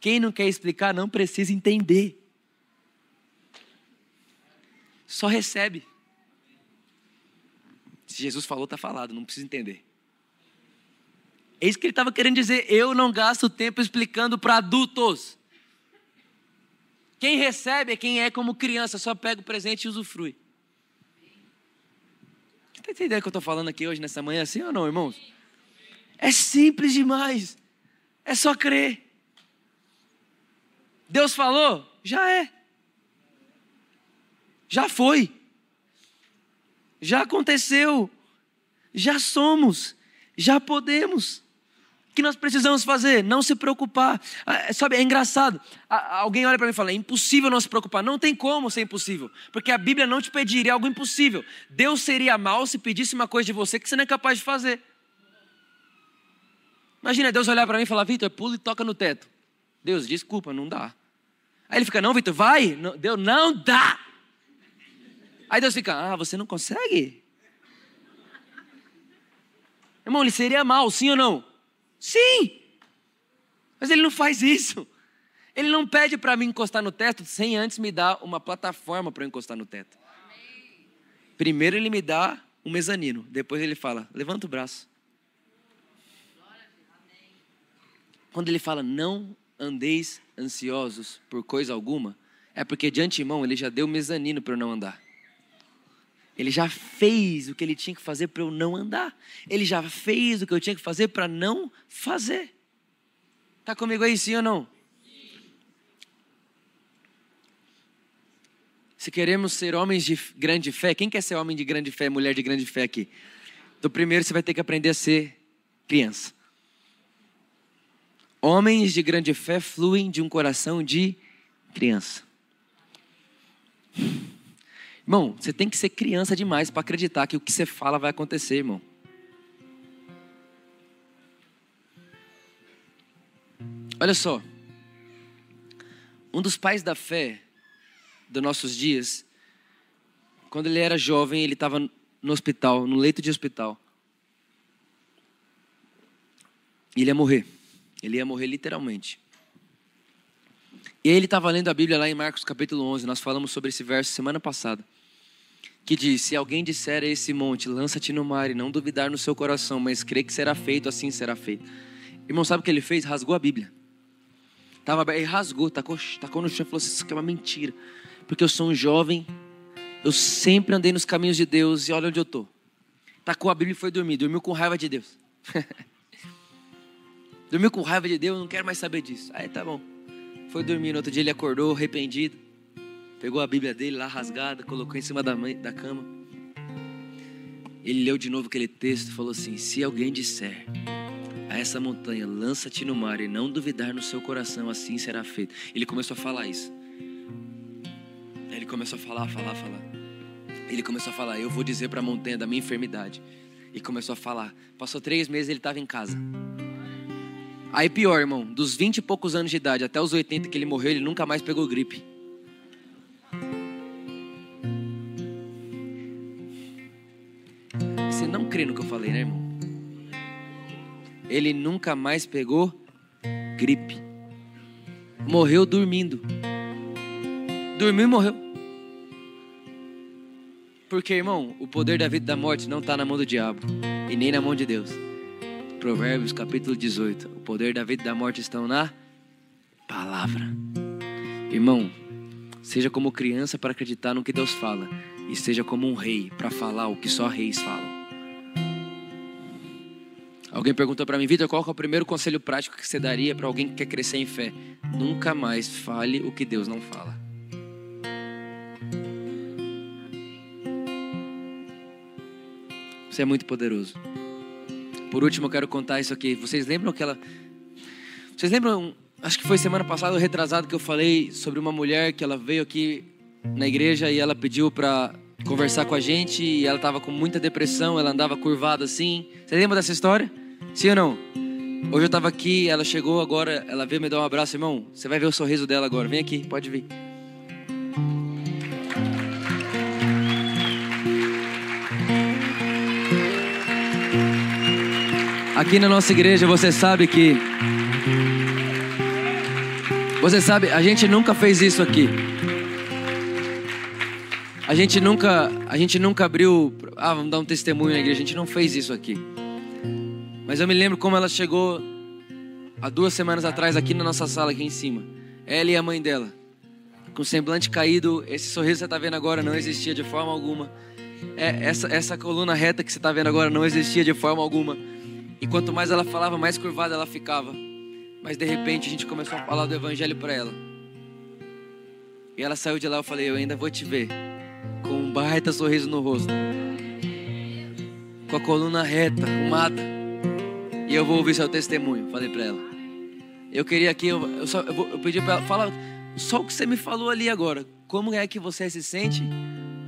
Quem não quer explicar não precisa entender. Só recebe. Se Jesus falou, está falado, não precisa entender. É isso que ele estava querendo dizer. Eu não gasto tempo explicando para adultos. Quem recebe é quem é como criança, só pega o presente e usufrui. Você está entendendo o que eu estou falando aqui hoje, nessa manhã, assim ou não, irmãos? É simples demais. É só crer. Deus falou? Já é. Já foi já aconteceu, já somos, já podemos. O que nós precisamos fazer? Não se preocupar. Ah, sabe, é engraçado. Alguém olha para mim e fala: é impossível não se preocupar. Não tem como ser impossível, porque a Bíblia não te pediria algo impossível. Deus seria mal se pedisse uma coisa de você que você não é capaz de fazer. Imagina Deus olhar para mim e falar: Vitor, pula e toca no teto. Deus, desculpa, não dá. Aí ele fica: Não, Vitor, vai. Deus, não dá. Aí Deus fica, ah, você não consegue? Irmão, ele seria mal, sim ou não? Sim! Mas ele não faz isso. Ele não pede para mim encostar no teto sem antes me dar uma plataforma para eu encostar no teto. Primeiro ele me dá um mezanino, depois ele fala: levanta o braço. quando ele fala não andeis ansiosos por coisa alguma, é porque de antemão ele já deu mezanino para eu não andar. Ele já fez o que ele tinha que fazer para eu não andar. Ele já fez o que eu tinha que fazer para não fazer. Tá comigo aí, sim ou não? Se queremos ser homens de grande fé, quem quer ser homem de grande fé, mulher de grande fé aqui? Então, primeiro você vai ter que aprender a ser criança. Homens de grande fé fluem de um coração de criança. Irmão, você tem que ser criança demais para acreditar que o que você fala vai acontecer, irmão. Olha só. Um dos pais da fé dos nossos dias, quando ele era jovem, ele estava no hospital, no leito de hospital. Ele ia morrer. Ele ia morrer literalmente. E aí ele estava lendo a Bíblia lá em Marcos capítulo 11. Nós falamos sobre esse verso semana passada. Que diz: Se alguém disser a esse monte, lança-te no mar e não duvidar no seu coração, mas crê que será feito, assim será feito. Irmão, sabe o que ele fez? Rasgou a Bíblia. Tava, ele rasgou, tacou, tacou no chão e falou assim: Isso aqui é uma mentira. Porque eu sou um jovem, eu sempre andei nos caminhos de Deus e olha onde eu estou. Tacou a Bíblia e foi dormir. Dormiu com raiva de Deus. Dormiu com raiva de Deus, não quero mais saber disso. Aí tá bom. Foi dormir, no outro dia ele acordou arrependido. Pegou a Bíblia dele lá rasgada, colocou em cima da, mãe, da cama. Ele leu de novo aquele texto e falou assim: Se alguém disser a essa montanha, lança-te no mar e não duvidar no seu coração, assim será feito. Ele começou a falar isso. Ele começou a falar, falar, falar. Ele começou a falar: Eu vou dizer para a montanha da minha enfermidade. E começou a falar. Passou três meses, ele estava em casa. Aí pior, irmão, dos 20 e poucos anos de idade até os 80 que ele morreu, ele nunca mais pegou gripe. Crê no que eu falei, né, irmão? Ele nunca mais pegou gripe. Morreu dormindo. Dormiu e morreu. Porque, irmão, o poder da vida e da morte não está na mão do diabo e nem na mão de Deus. Provérbios capítulo 18. O poder da vida e da morte estão na palavra. Irmão, seja como criança para acreditar no que Deus fala, e seja como um rei para falar o que só reis falam. Alguém perguntou para mim, Vitor, qual é o primeiro conselho prático que você daria para alguém que quer crescer em fé? Nunca mais fale o que Deus não fala. Você é muito poderoso. Por último, eu quero contar isso aqui. Vocês lembram aquela. Vocês lembram, acho que foi semana passada, retrasado, que eu falei sobre uma mulher que ela veio aqui na igreja e ela pediu para conversar com a gente e ela estava com muita depressão, ela andava curvada assim. Você lembra dessa história? Sim ou não? Hoje eu estava aqui, ela chegou agora, ela veio me dar um abraço, irmão. Você vai ver o sorriso dela agora. Vem aqui, pode vir. Aqui na nossa igreja você sabe que. Você sabe, a gente nunca fez isso aqui. A gente nunca, a gente nunca abriu, ah, vamos dar um testemunho na igreja. A gente não fez isso aqui. Mas eu me lembro como ela chegou há duas semanas atrás aqui na nossa sala aqui em cima. Ela e a mãe dela, com semblante caído. Esse sorriso que você está vendo agora não existia de forma alguma. É, essa, essa coluna reta que você está vendo agora não existia de forma alguma. E quanto mais ela falava, mais curvada ela ficava. Mas de repente a gente começou a falar do evangelho para ela. E ela saiu de lá, eu falei, eu ainda vou te ver. Com um baita sorriso no rosto. Com a coluna reta, arrumada. E eu vou ouvir seu testemunho, falei para ela. Eu queria que eu, eu, só, eu, eu pedi para ela, fala só o que você me falou ali agora. Como é que você se sente?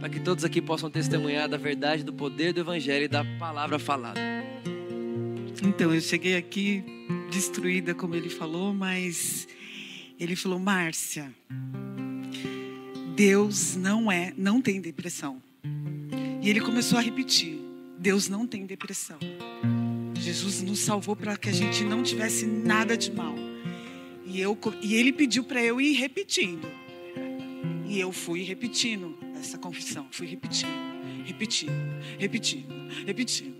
Para que todos aqui possam testemunhar da verdade, do poder do evangelho e da palavra falada. Então, eu cheguei aqui destruída, como ele falou, mas ele falou: Márcia, Deus não é, não tem depressão. E ele começou a repetir: Deus não tem depressão. Jesus nos salvou para que a gente não tivesse nada de mal. E, eu, e ele pediu para eu ir repetindo. E eu fui repetindo essa confissão. Fui repetindo, repetindo, repetindo, repetindo.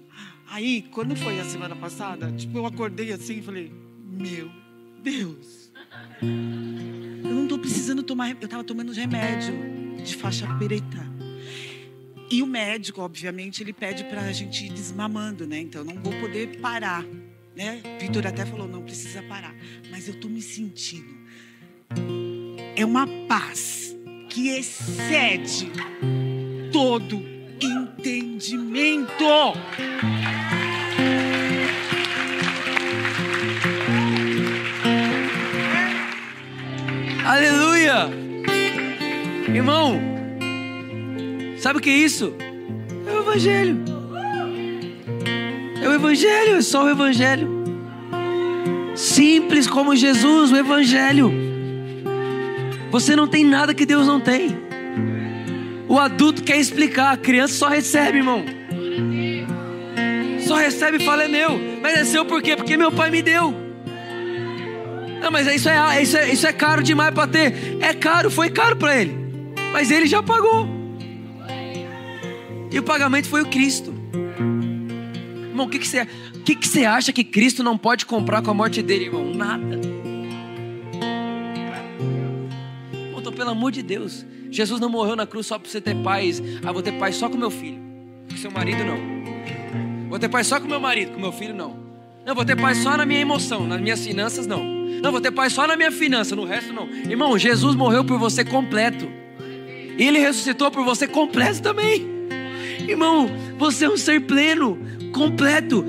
Aí, quando foi a semana passada, tipo, eu acordei assim e falei: Meu Deus, eu não estou precisando tomar. Eu estava tomando remédio de faixa preta. E o médico, obviamente, ele pede para a gente ir desmamando, né? Então, não vou poder parar, né? Vitor até falou, não precisa parar. Mas eu estou me sentindo. É uma paz que excede todo entendimento. Aleluia! Irmão, sabe o que é isso? É o Evangelho. É o Evangelho, é só o Evangelho. Simples como Jesus, o Evangelho. Você não tem nada que Deus não tem. O adulto quer explicar, a criança só recebe, irmão. Só recebe e fala: é meu. Mas é seu por quê? Porque meu pai me deu. Não, mas isso é, isso é, isso é caro demais para ter. É caro, foi caro para ele. Mas ele já pagou. E o pagamento foi o Cristo. Irmão, o que, que, você, o que, que você acha que Cristo não pode comprar com a morte dele, irmão? Nada. Irmão, pelo amor de Deus. Jesus não morreu na cruz só para você ter paz. Ah, vou ter paz só com meu filho. Com seu marido, não. Vou ter paz só com meu marido, com meu filho, não. Não, vou ter paz só na minha emoção, nas minhas finanças, não. Não, vou ter paz só na minha finança, no resto, não. Irmão, Jesus morreu por você completo. E Ele ressuscitou por você completo também. Irmão, você é um ser pleno, completo.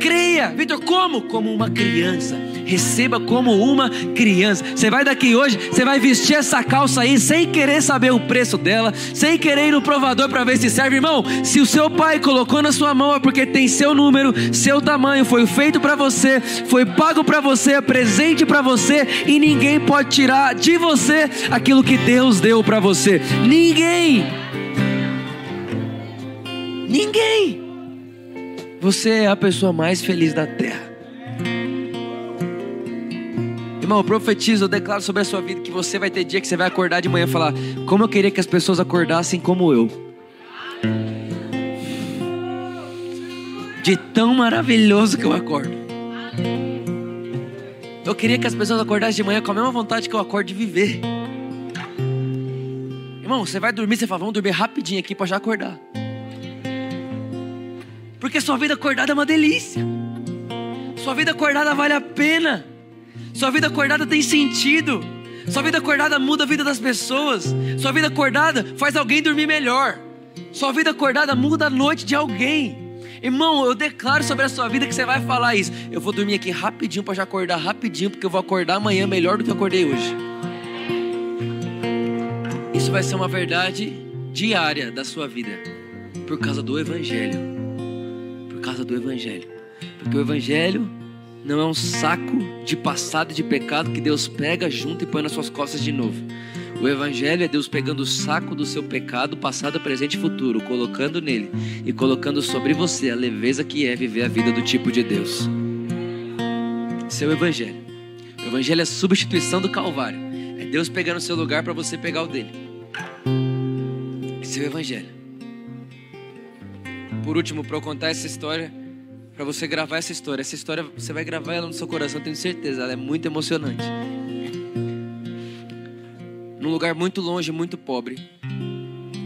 Creia, Vitor, como? Como uma criança receba como uma criança. Você vai daqui hoje, você vai vestir essa calça aí sem querer saber o preço dela, sem querer ir no provador para ver se serve, irmão. Se o seu pai colocou na sua mão é porque tem seu número, seu tamanho, foi feito para você, foi pago para você, é presente para você e ninguém pode tirar de você aquilo que Deus deu para você. Ninguém. Ninguém. Você é a pessoa mais feliz da terra. Irmão, eu profetizo, eu declaro sobre a sua vida que você vai ter dia que você vai acordar de manhã e falar: Como eu queria que as pessoas acordassem como eu. De tão maravilhoso que eu acordo. Eu queria que as pessoas acordassem de manhã com a mesma vontade que eu acordo de viver. Irmão, você vai dormir, você fala, vamos dormir rapidinho aqui para já acordar. Porque sua vida acordada é uma delícia. Sua vida acordada vale a pena. Sua vida acordada tem sentido. Sua vida acordada muda a vida das pessoas. Sua vida acordada faz alguém dormir melhor. Sua vida acordada muda a noite de alguém. Irmão, eu declaro sobre a sua vida que você vai falar isso. Eu vou dormir aqui rapidinho para já acordar rapidinho, porque eu vou acordar amanhã melhor do que eu acordei hoje. Isso vai ser uma verdade diária da sua vida, por causa do Evangelho. Causa do Evangelho. Porque o Evangelho não é um saco de passado e de pecado que Deus pega junto e põe nas suas costas de novo. O Evangelho é Deus pegando o saco do seu pecado, passado, presente e futuro, colocando nele e colocando sobre você a leveza que é viver a vida do tipo de Deus. Esse é Evangelho. O Evangelho é a substituição do Calvário. É Deus pegando o seu lugar para você pegar o dele. Esse é Evangelho. Por último, para eu contar essa história para você gravar essa história. Essa história você vai gravar ela no seu coração, tenho certeza. Ela é muito emocionante. Num lugar muito longe, muito pobre,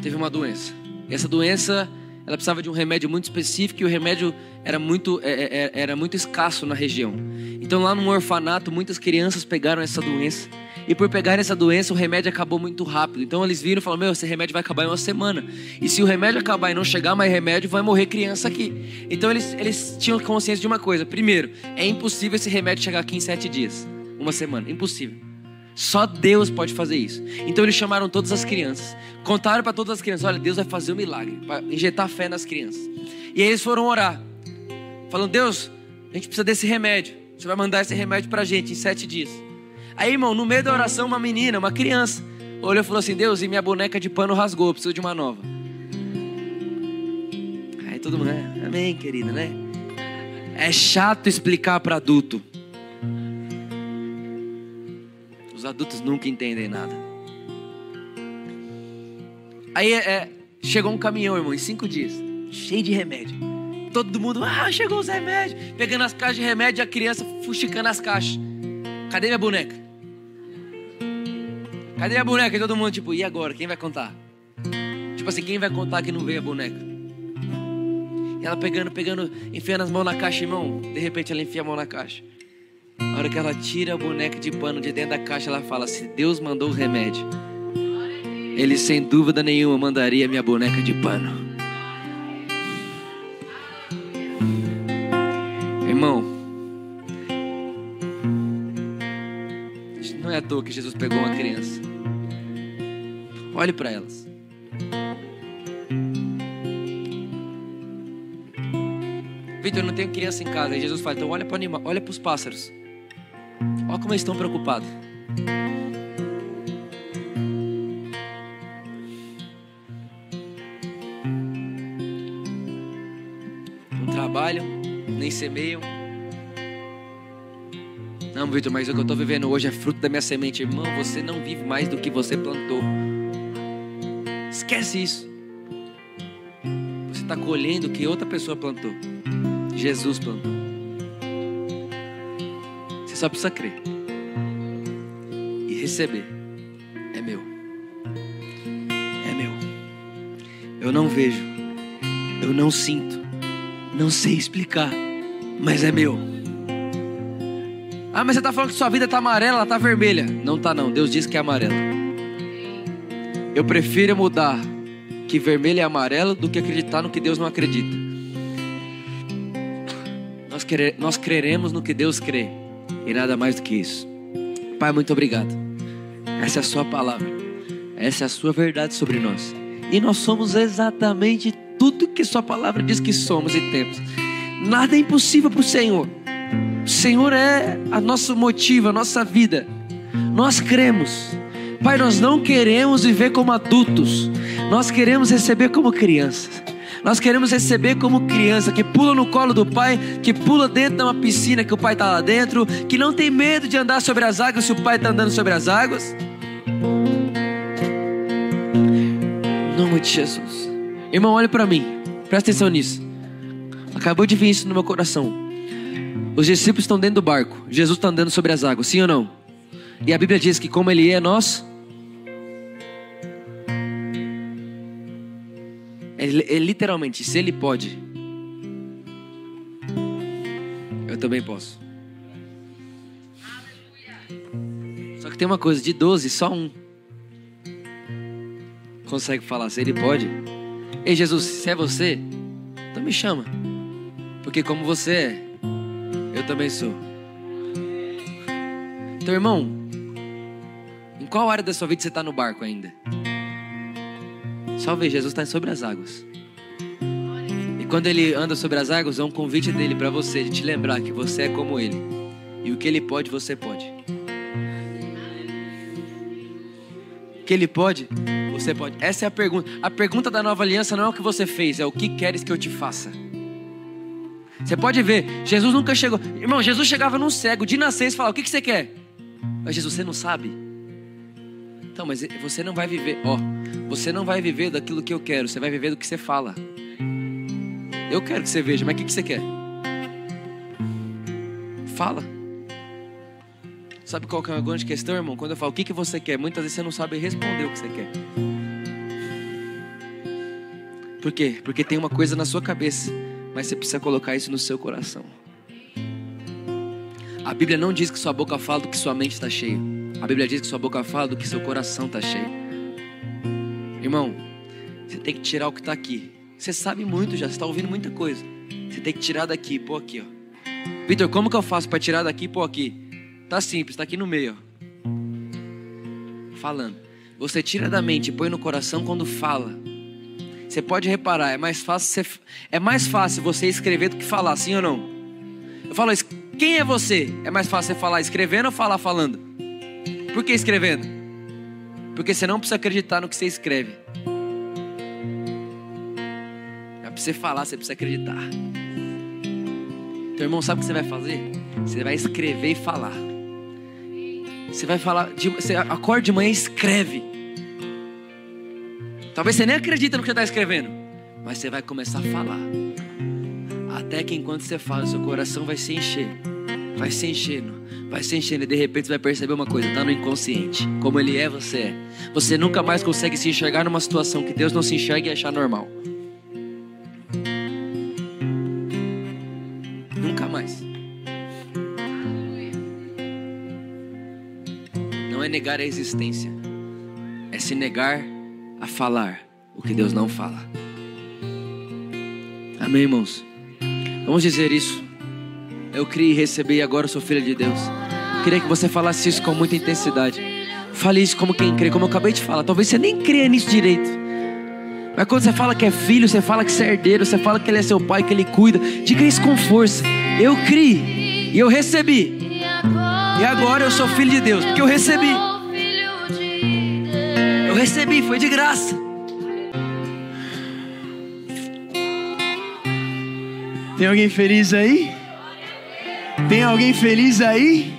teve uma doença. E essa doença, ela precisava de um remédio muito específico e o remédio era muito, é, é, é, era muito escasso na região. Então lá no orfanato, muitas crianças pegaram essa doença e por pegar essa doença, o remédio acabou muito rápido. Então eles viram e falaram: Meu, esse remédio vai acabar em uma semana. E se o remédio acabar e não chegar mais remédio, vai morrer criança aqui. Então eles, eles tinham consciência de uma coisa: primeiro, é impossível esse remédio chegar aqui em sete dias, uma semana. Impossível. Só Deus pode fazer isso. Então eles chamaram todas as crianças, contaram para todas as crianças: Olha, Deus vai fazer um milagre, para injetar fé nas crianças. E aí eles foram orar, falando: Deus, a gente precisa desse remédio. Você vai mandar esse remédio para a gente em sete dias. Aí, irmão, no meio da oração, uma menina, uma criança, olhou e falou assim: Deus, e minha boneca de pano rasgou, preciso de uma nova. Aí todo mundo, né? Amém, querida, né? É chato explicar para adulto. Os adultos nunca entendem nada. Aí é, chegou um caminhão, irmão, em cinco dias, cheio de remédio. Todo mundo, ah, chegou os remédios. Pegando as caixas de remédio, a criança fuxicando as caixas. Cadê minha boneca? Cadê a boneca? E todo mundo, tipo, e agora? Quem vai contar? Tipo assim, quem vai contar que não veio a boneca? E ela pegando, pegando, enfiando as mãos na caixa, irmão. De repente ela enfia a mão na caixa. Na hora que ela tira a boneca de pano de dentro da caixa, ela fala: Se Deus mandou o remédio, Ele sem dúvida nenhuma mandaria minha boneca de pano. Irmão, não é à toa que Jesus pegou uma criança. Olhe para elas. Vitor, eu não tenho criança em casa. E Jesus fala: então olha para olha para os pássaros. Olha como eles estão preocupados. Não trabalham, nem semeiam. Não, Vitor, mas o que eu estou vivendo hoje é fruto da minha semente. Irmão, você não vive mais do que você plantou. Esquece isso. Você está colhendo o que outra pessoa plantou. Jesus plantou. Você só precisa crer e receber. É meu. É meu. Eu não vejo. Eu não sinto. Não sei explicar. Mas é meu. Ah, mas você está falando que sua vida está amarela, ela está vermelha. Não está não. Deus diz que é amarela. Eu prefiro mudar que vermelho é amarelo do que acreditar no que Deus não acredita. Nós, querer, nós creremos no que Deus crê e nada mais do que isso. Pai, muito obrigado. Essa é a Sua palavra, essa é a Sua verdade sobre nós. E nós somos exatamente tudo que Sua palavra diz que somos e temos. Nada é impossível para o Senhor. O Senhor é a nosso motivo, a nossa vida. Nós cremos. Pai, nós não queremos viver como adultos, nós queremos receber como crianças. Nós queremos receber como criança que pula no colo do pai, que pula dentro de uma piscina que o pai está lá dentro, que não tem medo de andar sobre as águas se o pai está andando sobre as águas. Em nome de Jesus. Irmão, olhe para mim, presta atenção nisso. Acabou de vir isso no meu coração. Os discípulos estão dentro do barco, Jesus está andando sobre as águas, sim ou não? E a Bíblia diz que como Ele é, nós Ele, ele, literalmente, se ele pode, eu também posso. Só que tem uma coisa: de 12, só um consegue falar. Se ele pode, ei Jesus, se é você, então me chama, porque como você é, eu também sou. Então, irmão, em qual área da sua vida você está no barco ainda? Só ver, Jesus está sobre as águas. E quando ele anda sobre as águas, é um convite dele para você, de te lembrar que você é como ele. E o que ele pode, você pode. O que ele pode, você pode. Essa é a pergunta. A pergunta da nova aliança não é o que você fez, é o que queres que eu te faça. Você pode ver, Jesus nunca chegou. Irmão, Jesus chegava num cego, de nascença, e falava: O que, que você quer? Mas Jesus, você não sabe. Então, mas você não vai viver, ó, você não vai viver daquilo que eu quero, você vai viver do que você fala. Eu quero que você veja, mas o que, que você quer? Fala. Sabe qual que é a grande questão, irmão? Quando eu falo o que, que você quer, muitas vezes você não sabe responder o que você quer. Por quê? Porque tem uma coisa na sua cabeça, mas você precisa colocar isso no seu coração. A Bíblia não diz que sua boca fala do que sua mente está cheia. A Bíblia diz que sua boca fala do que seu coração está cheio. Irmão, você tem que tirar o que está aqui. Você sabe muito já, você está ouvindo muita coisa. Você tem que tirar daqui, pôr aqui, ó. Vitor, como que eu faço para tirar daqui e pôr aqui? Tá simples, está aqui no meio, ó. Falando. Você tira da mente e põe no coração quando fala. Você pode reparar, é mais fácil você, é mais fácil você escrever do que falar, sim ou não? Eu falo quem é você? É mais fácil você falar escrevendo ou falar falando? Por que escrevendo? Porque você não precisa acreditar no que você escreve. É para você falar, você precisa acreditar. Teu irmão sabe o que você vai fazer? Você vai escrever e falar. Você vai falar, de, você acorda de manhã e escreve. Talvez você nem acredita no que você está escrevendo, mas você vai começar a falar. Até que enquanto você fala, seu coração vai se encher vai se enchendo, vai se enchendo e de repente você vai perceber uma coisa, tá no inconsciente. Como ele é, você é. Você nunca mais consegue se enxergar numa situação que Deus não se enxerga e achar normal. Nunca mais. Não é negar a existência, é se negar a falar o que Deus não fala. Amém, irmãos? Vamos dizer isso. Eu criei e recebi e agora sou filho de Deus. Queria que você falasse isso com muita intensidade. Fale isso como quem crê, como eu acabei de falar. Talvez você nem creia nisso direito. Mas quando você fala que é filho, você fala que você é herdeiro, você fala que ele é seu pai, que ele cuida. Diga isso com força. Eu criei e eu recebi. E agora eu sou filho de Deus, porque eu recebi. Eu recebi, foi de graça. Tem alguém feliz aí? Tem alguém feliz aí?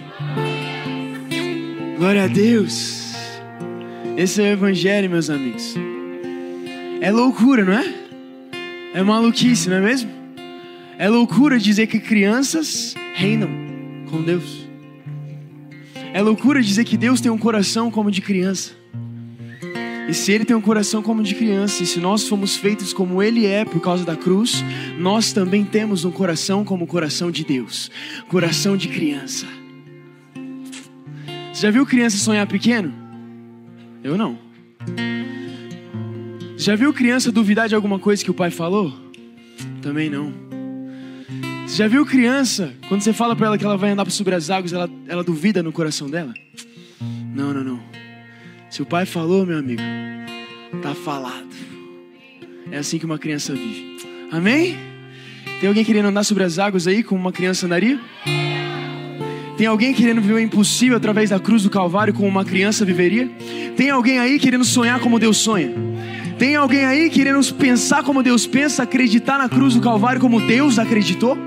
Glória a Deus. Esse é o Evangelho, meus amigos. É loucura, não é? É maluquice, não é mesmo? É loucura dizer que crianças reinam com Deus. É loucura dizer que Deus tem um coração como de criança. E se Ele tem um coração como de criança, e se nós fomos feitos como Ele é por causa da cruz, nós também temos um coração como o coração de Deus coração de criança. Você já viu criança sonhar pequeno? Eu não. Já viu criança duvidar de alguma coisa que o pai falou? Também não. Você já viu criança, quando você fala para ela que ela vai andar sobre as águas, ela, ela duvida no coração dela? Não, não, não. Se o pai falou, meu amigo, tá falado. É assim que uma criança vive. Amém? Tem alguém querendo andar sobre as águas aí, como uma criança andaria? Tem alguém querendo viver o impossível através da cruz do Calvário, como uma criança viveria? Tem alguém aí querendo sonhar como Deus sonha? Tem alguém aí querendo pensar como Deus pensa, acreditar na cruz do Calvário como Deus acreditou?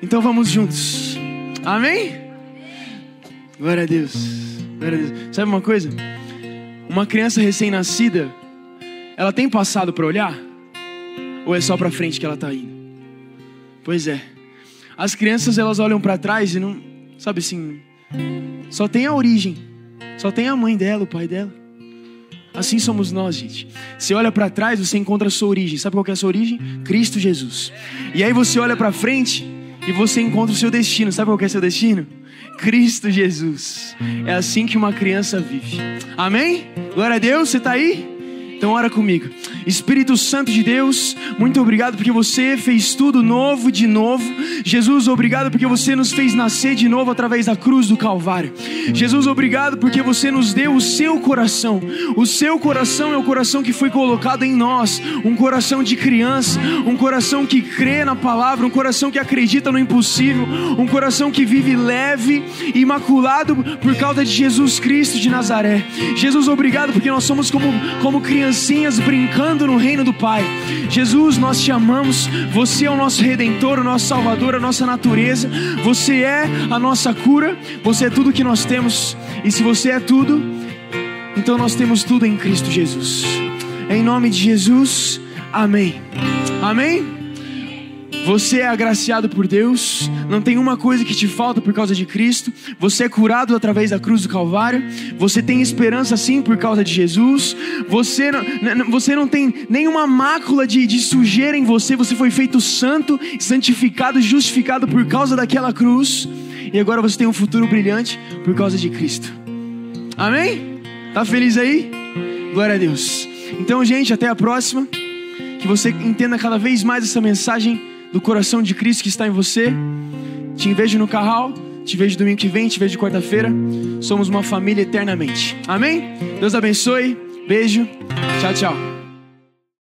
Então vamos juntos. Amém? Glória a Deus. Glória a Deus. Sabe uma coisa? Uma criança recém-nascida, ela tem passado para olhar? Ou é só para frente que ela está indo? Pois é. As crianças elas olham para trás e não, sabe assim, só tem a origem, só tem a mãe dela, o pai dela. Assim somos nós, gente. Você olha para trás, você encontra a sua origem. Sabe qual é a sua origem? Cristo Jesus. E aí você olha para frente e você encontra o seu destino. Sabe qual é o seu destino? Cristo Jesus. É assim que uma criança vive. Amém? Glória a Deus, você está aí? Então ora comigo. Espírito Santo de Deus, muito obrigado porque você fez tudo novo de novo. Jesus, obrigado porque você nos fez nascer de novo através da cruz do Calvário. Jesus, obrigado porque você nos deu o seu coração. O seu coração é o coração que foi colocado em nós, um coração de criança, um coração que crê na palavra, um coração que acredita no impossível, um coração que vive leve, imaculado por causa de Jesus Cristo de Nazaré. Jesus, obrigado porque nós somos como como crianças criancinhas brincando no reino do Pai. Jesus, nós te amamos. Você é o nosso redentor, o nosso salvador, a nossa natureza. Você é a nossa cura. Você é tudo que nós temos. E se você é tudo, então nós temos tudo em Cristo Jesus. Em nome de Jesus. Amém. Amém. Você é agraciado por Deus, não tem uma coisa que te falta por causa de Cristo. Você é curado através da cruz do Calvário. Você tem esperança sim por causa de Jesus. Você não, você não tem nenhuma mácula de, de sujeira em você. Você foi feito santo, santificado, justificado por causa daquela cruz. E agora você tem um futuro brilhante por causa de Cristo. Amém? Tá feliz aí? Glória a Deus. Então, gente, até a próxima. Que você entenda cada vez mais essa mensagem do coração de Cristo que está em você. Te vejo no carral, te vejo domingo que vem, te vejo quarta-feira. Somos uma família eternamente. Amém? Deus abençoe. Beijo. Tchau, tchau.